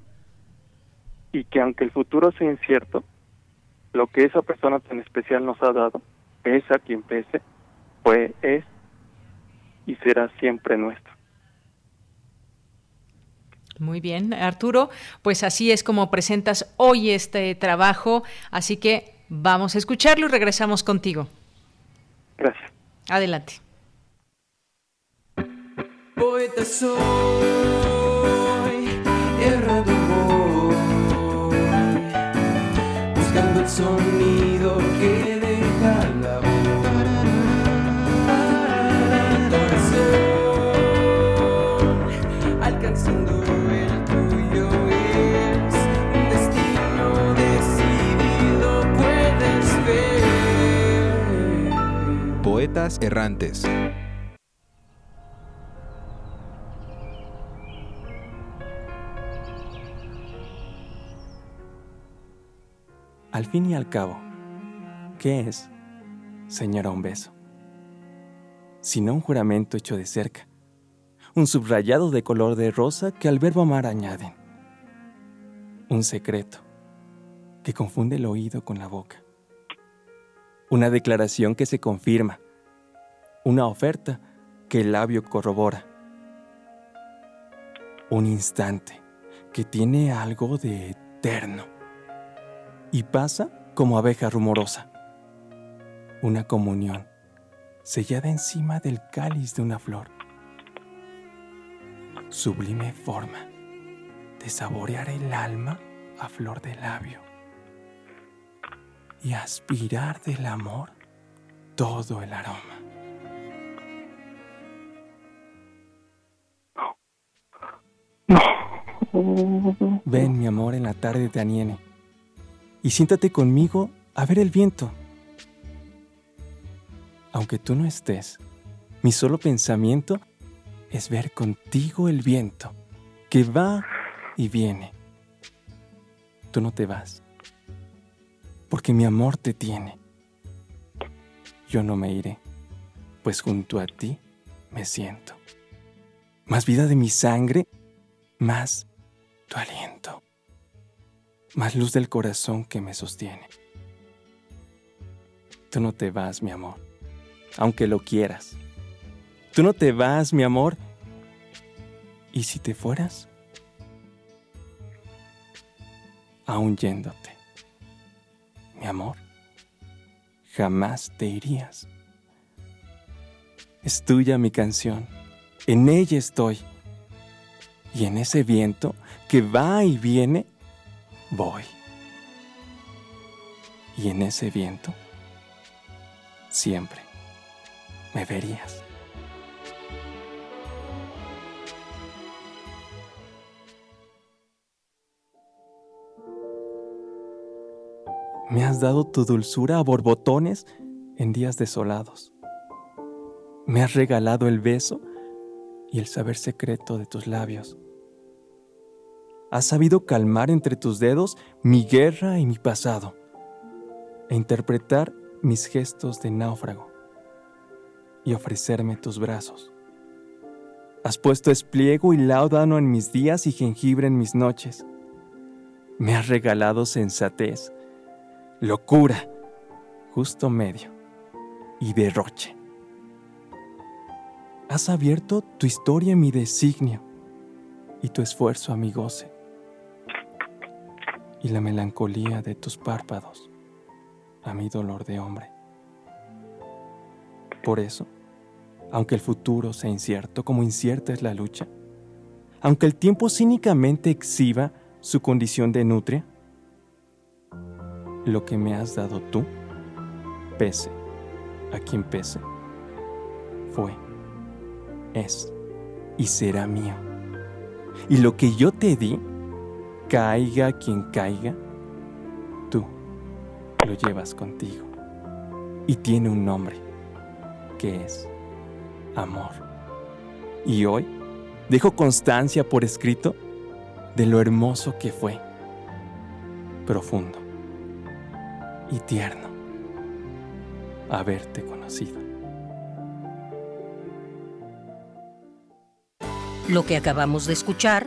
Y que aunque el futuro sea incierto, lo que esa persona tan especial nos ha dado, pese a quien pese, fue, es y será siempre nuestro. Muy bien, Arturo, pues así es como presentas hoy este trabajo, así que vamos a escucharlo y regresamos contigo. Gracias. Adelante. Poeta soy, Errantes. Al fin y al cabo, ¿qué es, señora, un beso? Sino un juramento hecho de cerca, un subrayado de color de rosa que al verbo amar añaden, un secreto que confunde el oído con la boca, una declaración que se confirma, una oferta que el labio corrobora, un instante que tiene algo de eterno y pasa como abeja rumorosa. Una comunión sellada encima del cáliz de una flor. Sublime forma de saborear el alma a flor de labio y aspirar del amor todo el aroma. Ven, mi amor, en la tarde de Aniene y siéntate conmigo a ver el viento. Aunque tú no estés, mi solo pensamiento es ver contigo el viento que va y viene. Tú no te vas, porque mi amor te tiene. Yo no me iré, pues junto a ti me siento. Más vida de mi sangre, más tu aliento más luz del corazón que me sostiene. Tú no te vas, mi amor, aunque lo quieras. Tú no te vas, mi amor. ¿Y si te fueras? Aún yéndote, mi amor, jamás te irías. Es tuya mi canción, en ella estoy. Y en ese viento que va y viene, voy. Y en ese viento, siempre me verías. Me has dado tu dulzura a borbotones en días desolados. Me has regalado el beso y el saber secreto de tus labios has sabido calmar entre tus dedos mi guerra y mi pasado, e interpretar mis gestos de náufrago, y ofrecerme tus brazos. Has puesto espliego y láudano en mis días y jengibre en mis noches. Me has regalado sensatez, locura, justo medio y derroche. Has abierto tu historia en mi designio y tu esfuerzo a mi goce y la melancolía de tus párpados a mi dolor de hombre. Por eso, aunque el futuro sea incierto como incierta es la lucha, aunque el tiempo cínicamente exhiba su condición de nutria, lo que me has dado tú, pese a quien pese, fue, es y será mío. Y lo que yo te di, caiga quien caiga, tú lo llevas contigo. Y tiene un nombre, que es amor. Y hoy, dejo constancia por escrito de lo hermoso que fue, profundo y tierno haberte conocido. Lo que acabamos de escuchar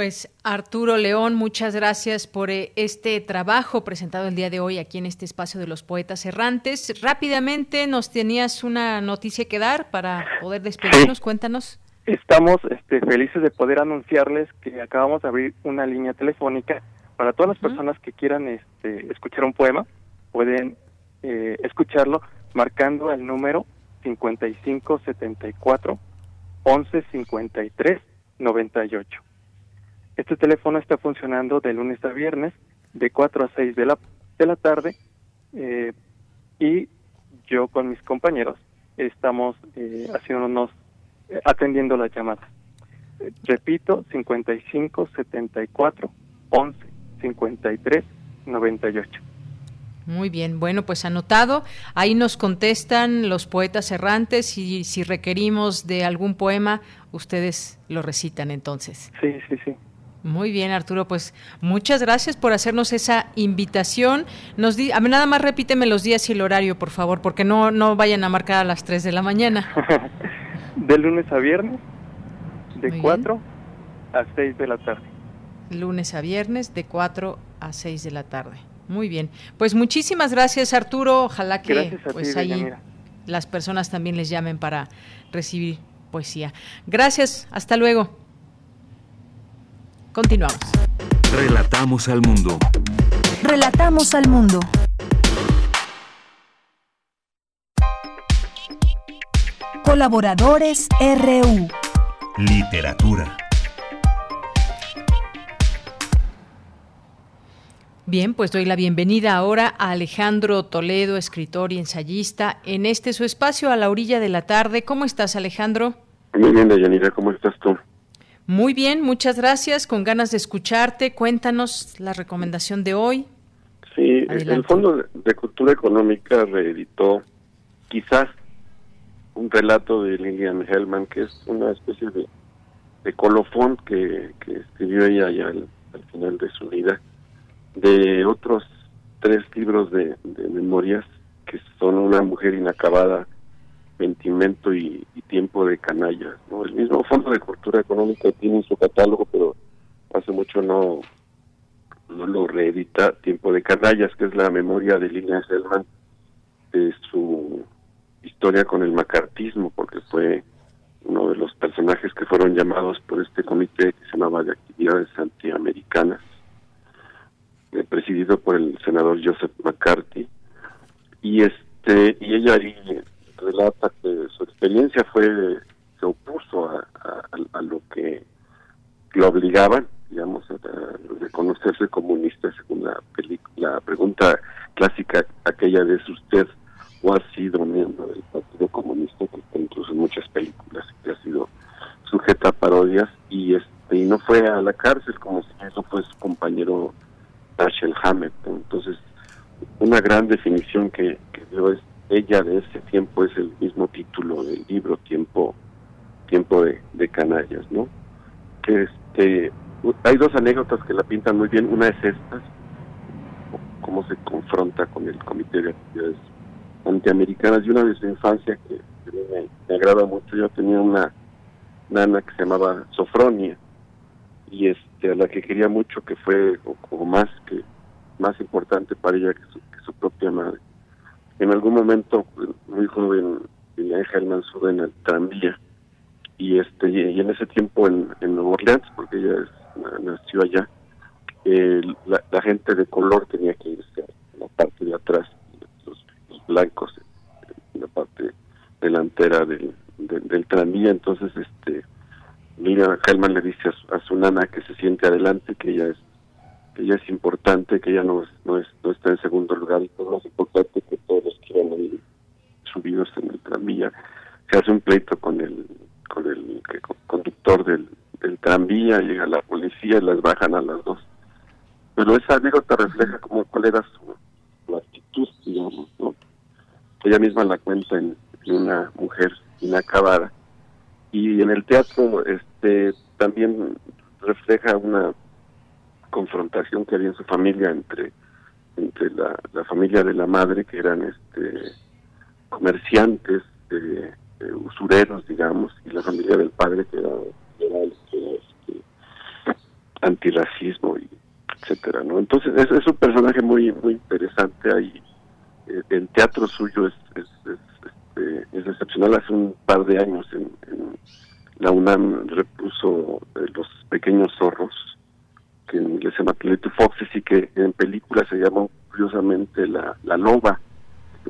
Pues Arturo León, muchas gracias por eh, este trabajo presentado el día de hoy aquí en este espacio de los poetas errantes. Rápidamente nos tenías una noticia que dar para poder despedirnos, cuéntanos. Estamos este, felices de poder anunciarles que acabamos de abrir una línea telefónica para todas las personas que quieran este, escuchar un poema. Pueden eh, escucharlo marcando el número 5574 1153 98. Este teléfono está funcionando de lunes a viernes, de 4 a 6 de la, de la tarde, eh, y yo con mis compañeros estamos eh, haciéndonos, eh, atendiendo las llamadas. Repito, 55 74 11 53 98. Muy bien, bueno, pues anotado. Ahí nos contestan los poetas errantes y si requerimos de algún poema, ustedes lo recitan entonces. Sí, sí, sí. Muy bien, Arturo, pues muchas gracias por hacernos esa invitación. Nos di, a mí nada más repíteme los días y el horario, por favor, porque no no vayan a marcar a las 3 de la mañana. de lunes a viernes, de Muy 4 a 6 de la tarde. Lunes a viernes de 4 a 6 de la tarde. Muy bien. Pues muchísimas gracias, Arturo. Ojalá que pues ti, ahí las personas también les llamen para recibir poesía. Gracias, hasta luego. Continuamos. Relatamos al mundo. Relatamos al mundo. Colaboradores RU. Literatura. Bien, pues doy la bienvenida ahora a Alejandro Toledo, escritor y ensayista, en este su espacio a la orilla de la tarde. ¿Cómo estás, Alejandro? Muy bien, Dayanira, ¿cómo estás tú? Muy bien, muchas gracias. Con ganas de escucharte, cuéntanos la recomendación de hoy. Sí, Adelante. el Fondo de- Cultura Económica reeditó quizás un relato de Lillian Hellman, que es una especie de, de colofón que, que escribió ella ya al, al final de su vida, de otros tres libros de, de memorias que son Una mujer inacabada, Ventimento y, Tiempo de canallas. ¿no? El mismo Fondo de Cultura Económica tiene en su catálogo, pero hace mucho no, no lo reedita Tiempo de Canallas, que es la memoria de Lina Selman de su historia con el macartismo, porque fue uno de los personajes que fueron llamados por este comité que se llamaba de actividades antiamericanas, eh, presidido por el senador Joseph McCarthy. Y este y ella ahí relata que su experiencia fue se opuso a, lo que lo obligaban, digamos, a, reconocerse comunista según la, la pregunta clásica aquella de ¿es usted o ha sido miembro del Partido Comunista, que incluso en muchas películas, que ha sido sujeta a parodias, y este y no fue a la cárcel como si eso fue su compañero Dashiell Hammett. Entonces, una gran definición que, que dio es ella de ese tiempo es el mismo título del libro, Tiempo tiempo de, canallas, ¿no? Que este, hay dos anécdotas que la pintan muy bien. Una es esta, cómo se confronta con el Comité de Actividades Antiamericanas, y una de su infancia que, me, agrada mucho. Yo tenía una nana que se llamaba Sofronia, y este a la que quería mucho, que fue o- como más que más importante para ella que su, que su propia madre. En algún momento, muy joven, Lilian Hellman sube en el tranvía. Y este y, en ese tiempo en, en Nueva Orleans porque ella es- na- nació allá la, la gente de color tenía que irse a la parte de atrás los, blancos en la parte delantera del, del, tranvía. Entonces este Mira Hellman le dice a su, a su nana que se siente adelante que ella es que ella es importante, que ella no, no, es, no está en segundo lugar, y que es más importante que todos los que iban ahí subidos en el tranvía. Se hace un pleito con el, con el conductor del, del tranvía, llega la policía y las bajan a las dos. Pero esa anécdota refleja como cuál era su, su actitud, digamos, ¿no? Ella misma la cuenta en, en una mujer inacabada. Y en el teatro este también refleja una confrontación que había en su familia entre entre la, familia de la madre que eran este comerciantes eh, eh, usureros digamos y la familia del padre que era, era, este, este, antirracismo y etcétera no entonces es, es un personaje muy muy interesante. Ahí Eh, el teatro suyo es es, es, este, es excepcional. Hace un par de años en, en la UNAM repuso eh, los pequeños zorros que en inglés se llama Little Foxes y que en llama curiosamente la, la loba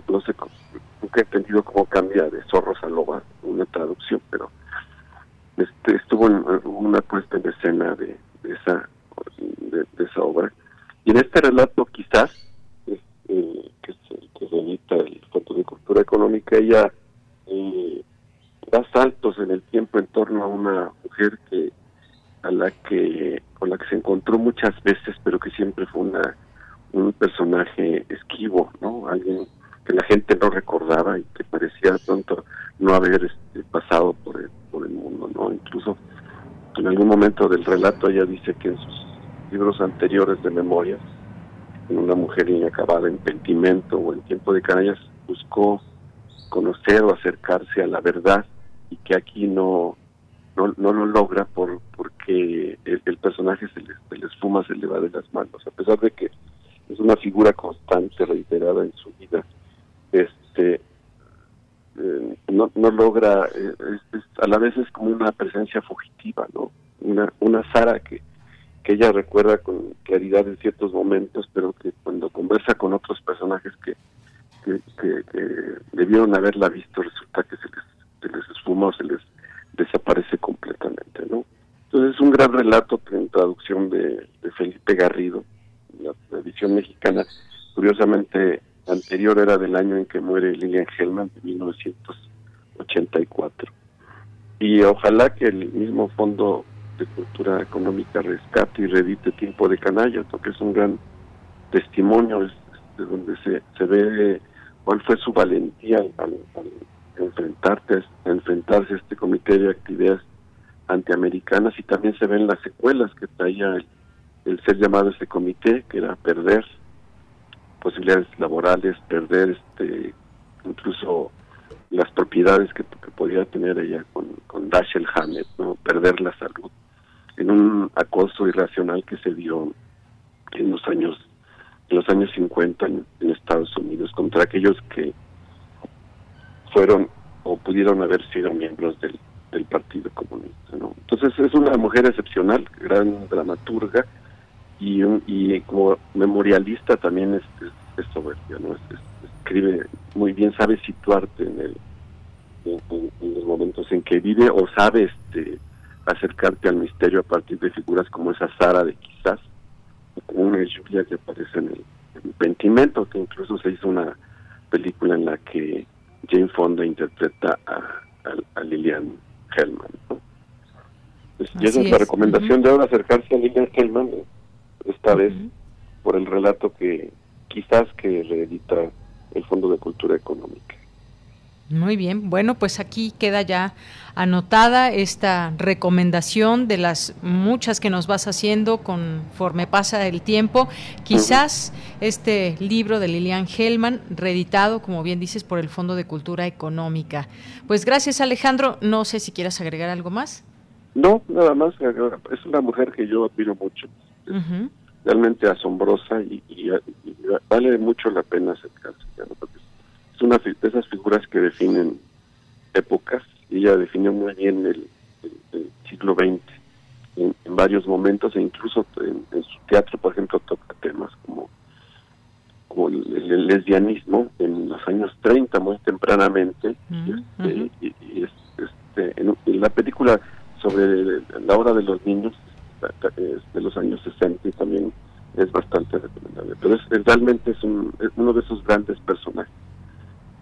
no sé cómo- nunca he entendido cómo cambia de zorros a loba una traducción pero este estuvo en en una puesta en escena de, de esa de, de esa obra y en este relato quizás eh, eh, que es el que se edita el Fondo de Cultura Económica ella eh, da saltos en el tiempo en torno a una mujer que a la que con la que se encontró muchas veces pero que siempre fue una un personaje esquivo no alguien que la gente no recordaba y que parecía pronto no haber este, pasado por el, por el mundo no incluso en algún momento del relato ella dice que en sus libros anteriores de memorias en una mujer inacabada en pentimento o en tiempo de canallas buscó conocer o acercarse a la verdad y que aquí no no, no lo logra por porque el, el personaje se le, se le esfuma, se le va de las manos, a pesar de que es una figura constante, reiterada en su vida, este eh, no, no logra, eh, es- es- a la vez es como una presencia fugitiva, ¿no? Una, una Sara que, que ella recuerda con claridad en ciertos momentos, pero que cuando conversa con otros personajes que, que, que- que debieron haberla visto, resulta que se les, se les esfuma o se les desaparece completamente, ¿no? Entonces es un gran relato que en traducción de, de Felipe Garrido, la, la edición mexicana, curiosamente anterior del año en que muere Lilian Hellman, de 1984. Y ojalá que el mismo Fondo de Cultura Económica rescate y reedite Tiempo de Canalla, porque es un gran testimonio es, de donde se, se ve cuál fue su valentía al, al- enfrentarte, enfrentarse a este comité de actividades antiamericanas y también se ven las secuelas que traía el, el ser llamado a este comité, que era perder posibilidades laborales, perder este incluso las propiedades que, que podía tener ella con, con Dashiell Hammett, ¿no? perder la salud en un acoso irracional que se dio en los años en los años 50 en, Estados Unidos contra aquellos que fueron o pudieron haber sido miembros del, del Partido Comunista. ¿no? Entonces es una mujer excepcional, gran dramaturga y, un- y como memorialista también es, es, es soberbia, ¿no? Es- es- escribe muy bien, sabe situarte en, el, en, en- en los momentos en que vive o sabe este, acercarte al misterio a partir de figuras como esa Sara de quizás, o como una Julia que aparece en el, en Pentimento, que incluso se hizo una película en la que Jane Fonda interpreta a, a- a Lilian Hellman. ¿no? Pues, y esa Así es la recomendación de ahora, acercarse a Lilian Hellman, esta vez por el relato que quizás que reedita el Fondo de Cultura Económica. Muy bien, bueno, pues aquí queda ya anotada esta recomendación de las muchas que nos vas haciendo conforme pasa el tiempo. Quizás este libro de Lilian Hellman, reeditado, como bien dices, por el Fondo de Cultura Económica. Pues gracias Alejandro, no sé si quieras agregar algo más. No, nada más, eh, es una mujer que yo admiro mucho, Ujú. realmente asombrosa y, y- y vale mucho la pena acercarse. ¿no? Es una de esas figuras que definen épocas y ella definió muy bien el, el- el siglo XX en, en varios momentos e incluso en, en su teatro, por ejemplo, toca temas como, como el, el lesbianismo en los años 30, muy tempranamente, este, y, y es- este, en, en la película sobre la hora de los niños de los años 60 y también es bastante recomendable. Pero es, es- realmente es, un- es uno de esos grandes personajes.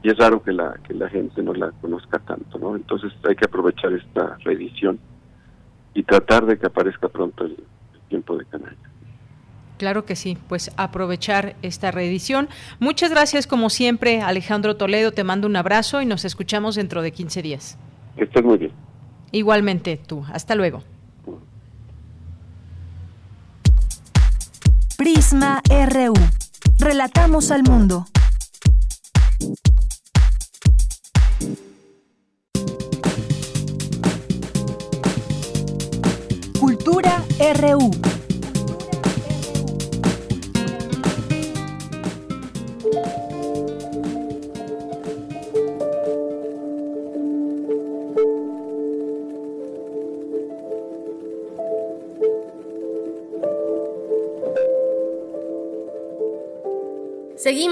Y es raro que la, que la gente no la conozca tanto, ¿no? Entonces hay que aprovechar esta reedición y tratar de que aparezca pronto el, el tiempo de canalla. Claro que sí, pues aprovechar esta reedición. Muchas gracias como siempre, Alejandro Toledo, te mando un abrazo y nos escuchamos dentro de 15 días. Que estés muy bien. Igualmente tú, hasta luego. Prisma RU. Relatamos al mundo. Cultura RU.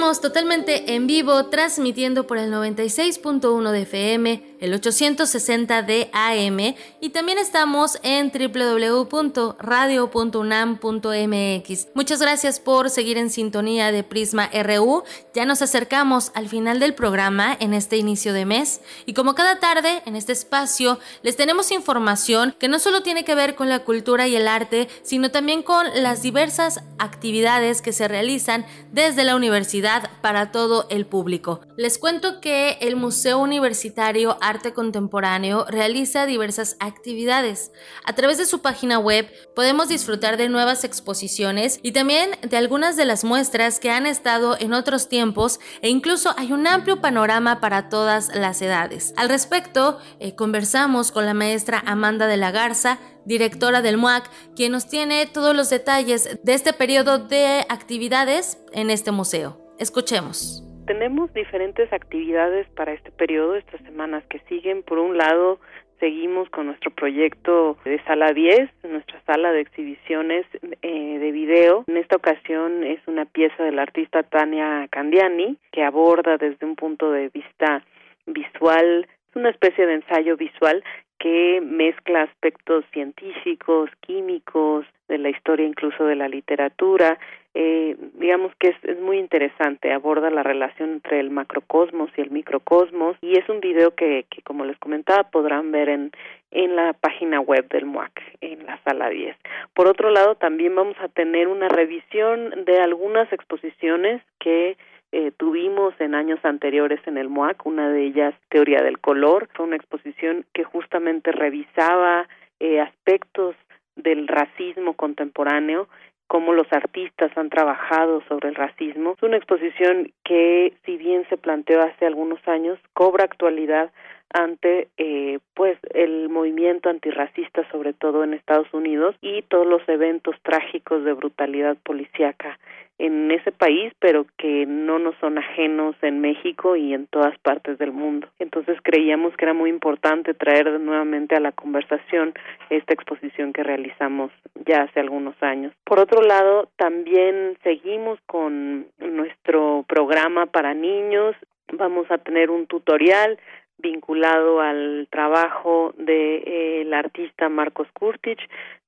Seguimos totalmente en vivo, transmitiendo por el 96.1 de FM, el 860 de AM y también estamos en www.radio.unam.mx. Muchas gracias por seguir en sintonía de Prisma RU. Ya nos acercamos al final del programa en este inicio de mes y como cada tarde en este espacio les tenemos información que no solo tiene que ver con la cultura y el arte, sino también con las diversas actividades que se realizan desde la universidad para todo el público. Les cuento que el Museo Universitario Arte Contemporáneo realiza diversas actividades. A través de su página web podemos disfrutar de nuevas exposiciones y también de algunas de las muestras que han estado en otros tiempos e incluso hay un amplio panorama para todas las edades. Al respecto, eh, conversamos con la maestra Amanda de la Garza, directora del MUAC, quien nos tiene todos los detalles de este periodo de actividades en este museo. Escuchemos. Tenemos diferentes actividades para este periodo, estas semanas que siguen. Por un lado, seguimos con nuestro proyecto de Sala 10, nuestra sala de exhibiciones eh, de video. En esta ocasión es una pieza del artista Tania Candiani que aborda desde un punto de vista visual, es una especie de ensayo visual que mezcla aspectos científicos, químicos, de la historia incluso de la literatura. Eh, digamos que es, es muy interesante, aborda la relación entre el macrocosmos y el microcosmos y es un video que, que como les comentaba podrán ver en, en la página web del MUAC, en la sala 10. Por otro lado, también vamos a tener una revisión de algunas exposiciones que eh, tuvimos en años anteriores en el MUAC, una de ellas Teoría del Color, fue una exposición que justamente revisaba eh, aspectos del racismo contemporáneo, cómo los artistas han trabajado sobre el racismo. Es una exposición que, si bien se planteó hace algunos años, cobra actualidad ante eh, pues el movimiento antirracista sobre todo en Estados Unidos y todos los eventos trágicos de brutalidad policíaca en ese país pero que no nos son ajenos en México y en todas partes del mundo. Entonces creíamos que era muy importante traer nuevamente a la conversación esta exposición que realizamos ya hace algunos años. Por otro lado también seguimos con nuestro programa para niños. Vamos a tener un tutorial vinculado al trabajo de eh, artista Marcos Kurtic,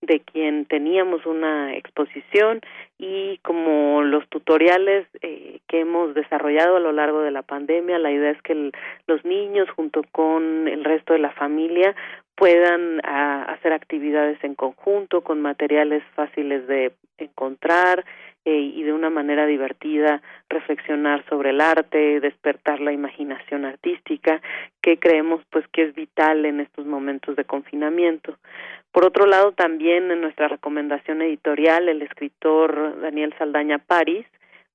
de quien teníamos una exposición y como los tutoriales eh, que hemos desarrollado a lo largo de la pandemia, la idea es que el, los niños junto con el resto de la familia puedan hacer actividades en conjunto con materiales fáciles de encontrar eh, y de una manera divertida reflexionar sobre el arte, despertar la imaginación artística, que creemos pues que es vital en estos momentos de confinamiento. Por otro lado, también en nuestra recomendación editorial, el escritor Daniel Saldaña París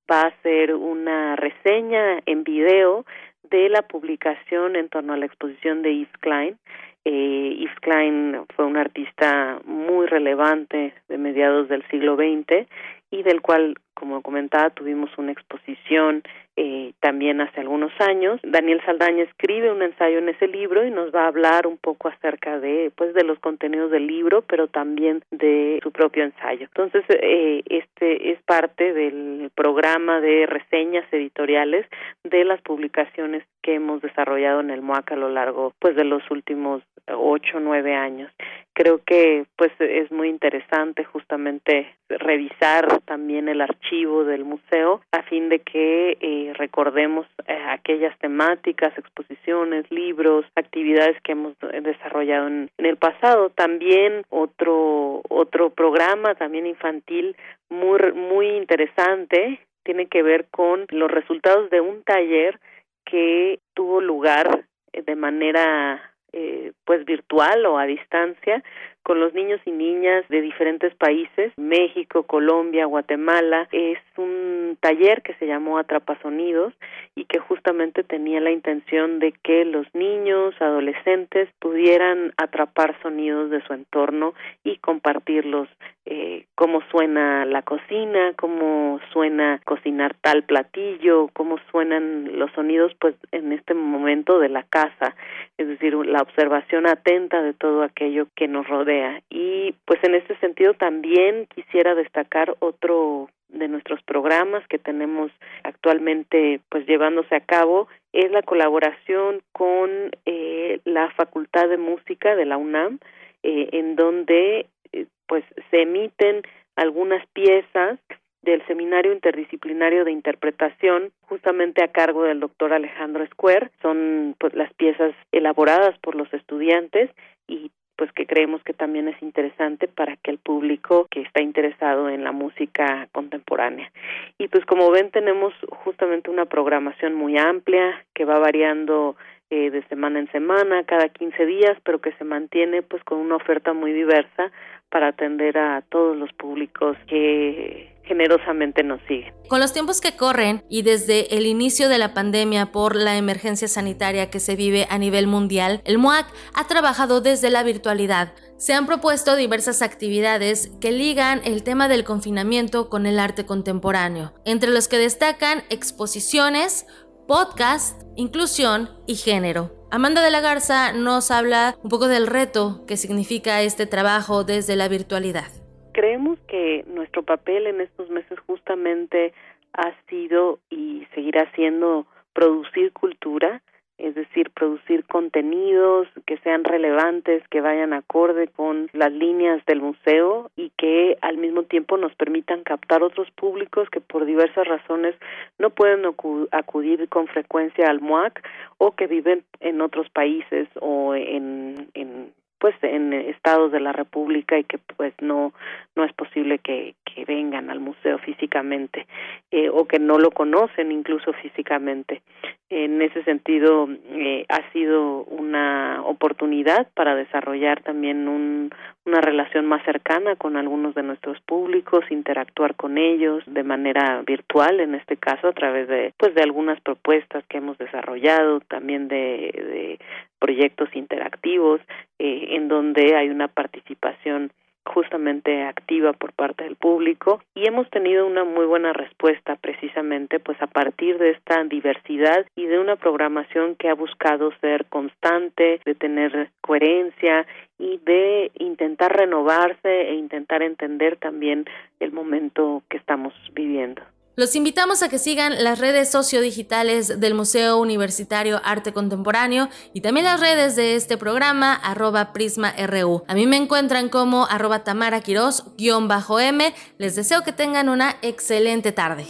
va a hacer una reseña en video de la publicación en torno a la exposición de Yves Klein. Eh, Yves Klein fue un artista muy relevante de mediados del siglo XX y del cual, como comentaba, tuvimos una exposición eh, también hace algunos años. Daniel Saldaña escribe un ensayo en ese libro y nos va a hablar un poco acerca de, pues, de los contenidos del libro, pero también de su propio ensayo. Entonces, eh, este es parte del programa de reseñas editoriales de las publicaciones que hemos desarrollado en el MOAC a lo largo, pues, de los últimos ocho, nueve años. Creo que, pues, es muy interesante justamente revisar también el archivo del museo a fin de que eh, recordemos eh, aquellas temáticas, exposiciones, libros, actividades que hemos desarrollado en, en el pasado. También otro otro programa también infantil muy muy interesante tiene que ver con los resultados de un taller que tuvo lugar eh, de manera eh, pues virtual o a distancia con los niños y niñas de diferentes países, México, Colombia, Guatemala. Es un taller que se llamó Atrapasonidos y que justamente tenía la intención de que los niños, adolescentes pudieran atrapar sonidos de su entorno y compartirlos, eh, cómo suena la cocina, cómo suena cocinar tal platillo, cómo suenan los sonidos pues en este momento de la casa, es decir, la observación atenta de todo aquello que nos rodea y pues en este sentido también quisiera destacar otro de nuestros programas que tenemos actualmente pues llevándose a cabo es la colaboración con eh, la Facultad de Música de la UNAM eh, en donde eh, pues se emiten algunas piezas del Seminario Interdisciplinario de Interpretación, justamente a cargo del doctor Alejandro Square. Son pues, las piezas elaboradas por los estudiantes y pues que creemos que también es interesante para que el público que está interesado en la música contemporánea. Y pues como ven tenemos justamente una programación muy amplia que va variando eh, de semana en semana, cada 15 días, pero que se mantiene pues con una oferta muy diversa para atender a todos los públicos que generosamente nos siguen. Con los tiempos que corren y desde el inicio de la pandemia por la emergencia sanitaria que se vive a nivel mundial, el MOAC ha trabajado desde la virtualidad. Se han propuesto diversas actividades que ligan el tema del confinamiento con el arte contemporáneo, entre los que destacan exposiciones, podcast, inclusión y género. Amanda de la Garza nos habla un poco del reto que significa este trabajo desde la virtualidad. Creemos que nuestro papel en estos meses justamente ha sido y seguirá siendo producir cultura, es decir, producir contenidos que sean relevantes, que vayan acorde con las líneas del museo y que al mismo tiempo nos permitan captar otros públicos que por diversas razones no pueden acudir con frecuencia al MUAC o que viven en otros países o en, en pues en estados de la República y que pues no no es posible que, que vengan al museo físicamente eh, o que no lo conocen incluso físicamente. En ese sentido eh, ha sido una oportunidad para desarrollar también un, una relación más cercana con algunos de nuestros públicos interactuar con ellos de manera virtual en este caso a través de pues de algunas propuestas que hemos desarrollado también de, de proyectos interactivos eh, en donde hay una participación justamente activa por parte del público y hemos tenido una muy buena respuesta precisamente pues a partir de esta diversidad y de una programación que ha buscado ser constante, de tener coherencia y de intentar renovarse e intentar entender también el momento que estamos viviendo. Los invitamos a que sigan las redes sociodigitales del Museo Universitario Arte Contemporáneo y también las redes de este programa, arroba PrismaRU. A mí me encuentran como arroba Tamara m Les deseo que tengan una excelente tarde.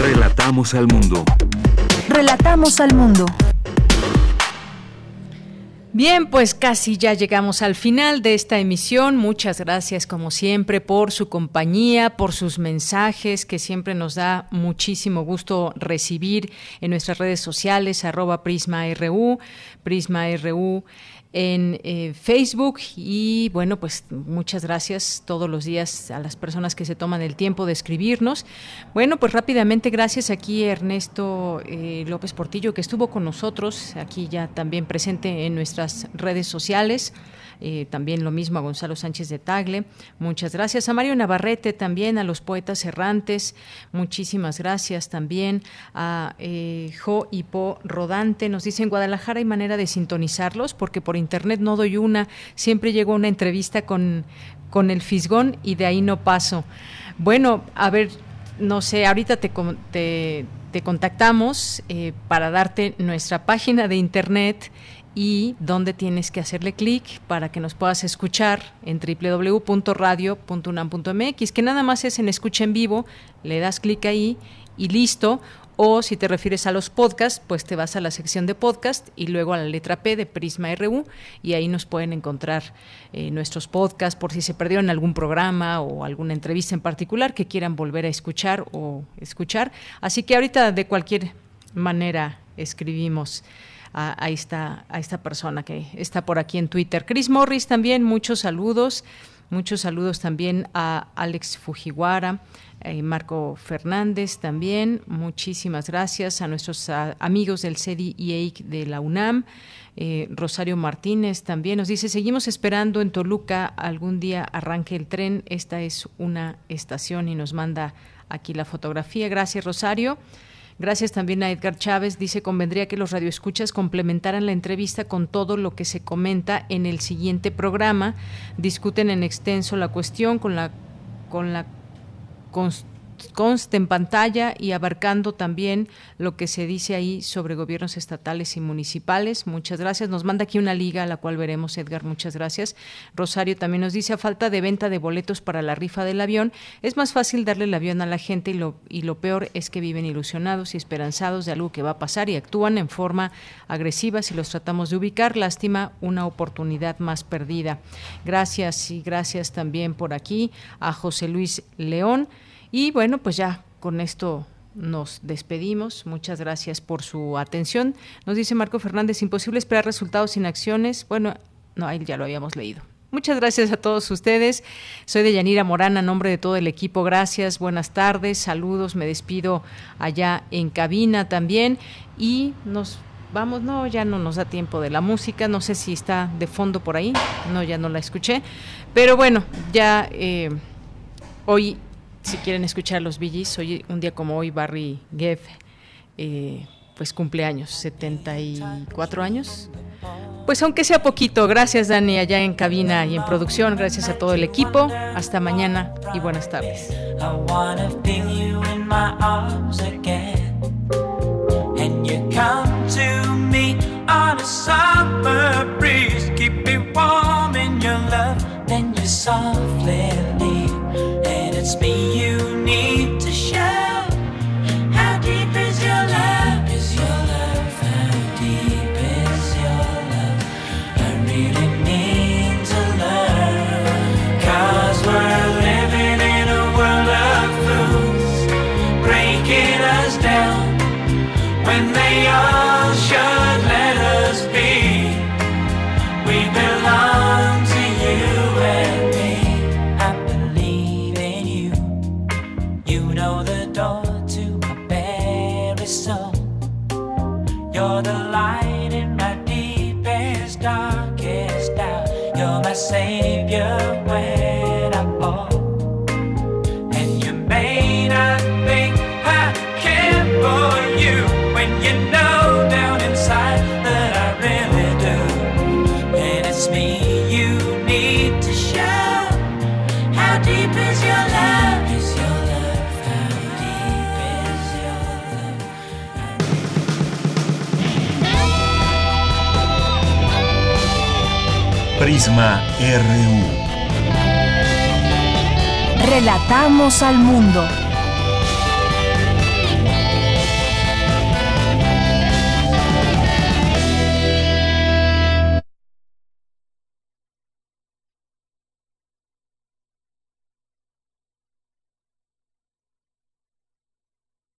Relatamos al mundo. Relatamos al mundo. Bien, pues casi ya llegamos al final de esta emisión. Muchas gracias como siempre por su compañía, por sus mensajes que siempre nos da muchísimo gusto recibir en nuestras redes sociales, arroba PrismaRU, PrismaRU en eh, Facebook y bueno, pues muchas gracias todos los días a las personas que se toman el tiempo de escribirnos. Bueno, pues rápidamente gracias aquí Ernesto eh, López Portillo que estuvo con nosotros, aquí ya también presente en nuestras redes sociales. Eh, también lo mismo a Gonzalo Sánchez de Tagle, muchas gracias. A Mario Navarrete también, a los poetas errantes, muchísimas gracias también. A eh, Jo y Po Rodante, nos dice en Guadalajara hay manera de sintonizarlos porque por internet no doy una, siempre llego a una entrevista con, con el Fisgón y de ahí no paso. Bueno, a ver, no sé, ahorita te, te, contactamos eh, para darte nuestra página de internet y donde tienes que hacerle clic para que nos puedas escuchar en www.radio.unam.mx, que nada más es en escucha en vivo, le das clic ahí y listo. O si te refieres a los podcasts, pues te vas a la sección de podcast y luego a la letra P de Prisma RU y ahí nos pueden encontrar eh, nuestros podcasts por si se perdieron algún programa o alguna entrevista en particular que quieran volver a escuchar o escuchar. Así que ahorita de cualquier manera escribimos a, esta, a esta persona que está por aquí en Twitter. Chris Morris también, muchos saludos. Muchos saludos también a Alex Fujiwara, eh, Marco Fernández también. Muchísimas gracias a nuestros amigos del CEDI y EIC de la UNAM. Eh, Rosario Martínez también nos dice, seguimos esperando en Toluca algún día arranque el tren. Esta es una estación y nos manda aquí la fotografía. Gracias, Rosario. Gracias también a Edgar Chávez. Dice, convendría que los radioescuchas complementaran la entrevista con todo lo que se comenta en el siguiente programa. Discuten en extenso la cuestión con la, con la conste en pantalla y abarcando también lo que se dice ahí sobre gobiernos estatales y municipales. Muchas gracias. Nos manda aquí una liga a la cual veremos, Edgar. Muchas gracias. Rosario también nos dice, a falta de venta de boletos para la rifa del avión, es más fácil darle el avión a la gente y lo, y lo peor es que viven ilusionados y esperanzados de algo que va a pasar y actúan en forma agresiva si los tratamos de ubicar. Lástima, una oportunidad más perdida. Gracias y gracias también por aquí a José Luis León. Y bueno, pues ya con esto nos despedimos. Muchas gracias por su atención. Nos dice Marco Fernández, imposible esperar resultados sin acciones. Bueno, no, ahí ya lo habíamos leído. Muchas gracias a todos ustedes. Soy de Yanira Morán, a nombre de todo el equipo. Gracias, buenas tardes, saludos. Me despido allá en cabina también. Y nos vamos, no, ya no nos da tiempo de la música. No sé si está de fondo por ahí. No, ya no la escuché. Pero bueno, ya eh, hoy si quieren escuchar los Billys, hoy un día como hoy Barry Geff eh, pues cumpleaños, 74 años. Pues aunque sea poquito, gracias Dani allá en cabina y en producción, gracias a todo el equipo, hasta mañana y buenas tardes. It's me you need You're the light in my deepest, darkest doubt. You're my savior RU. Relatamos al mundo.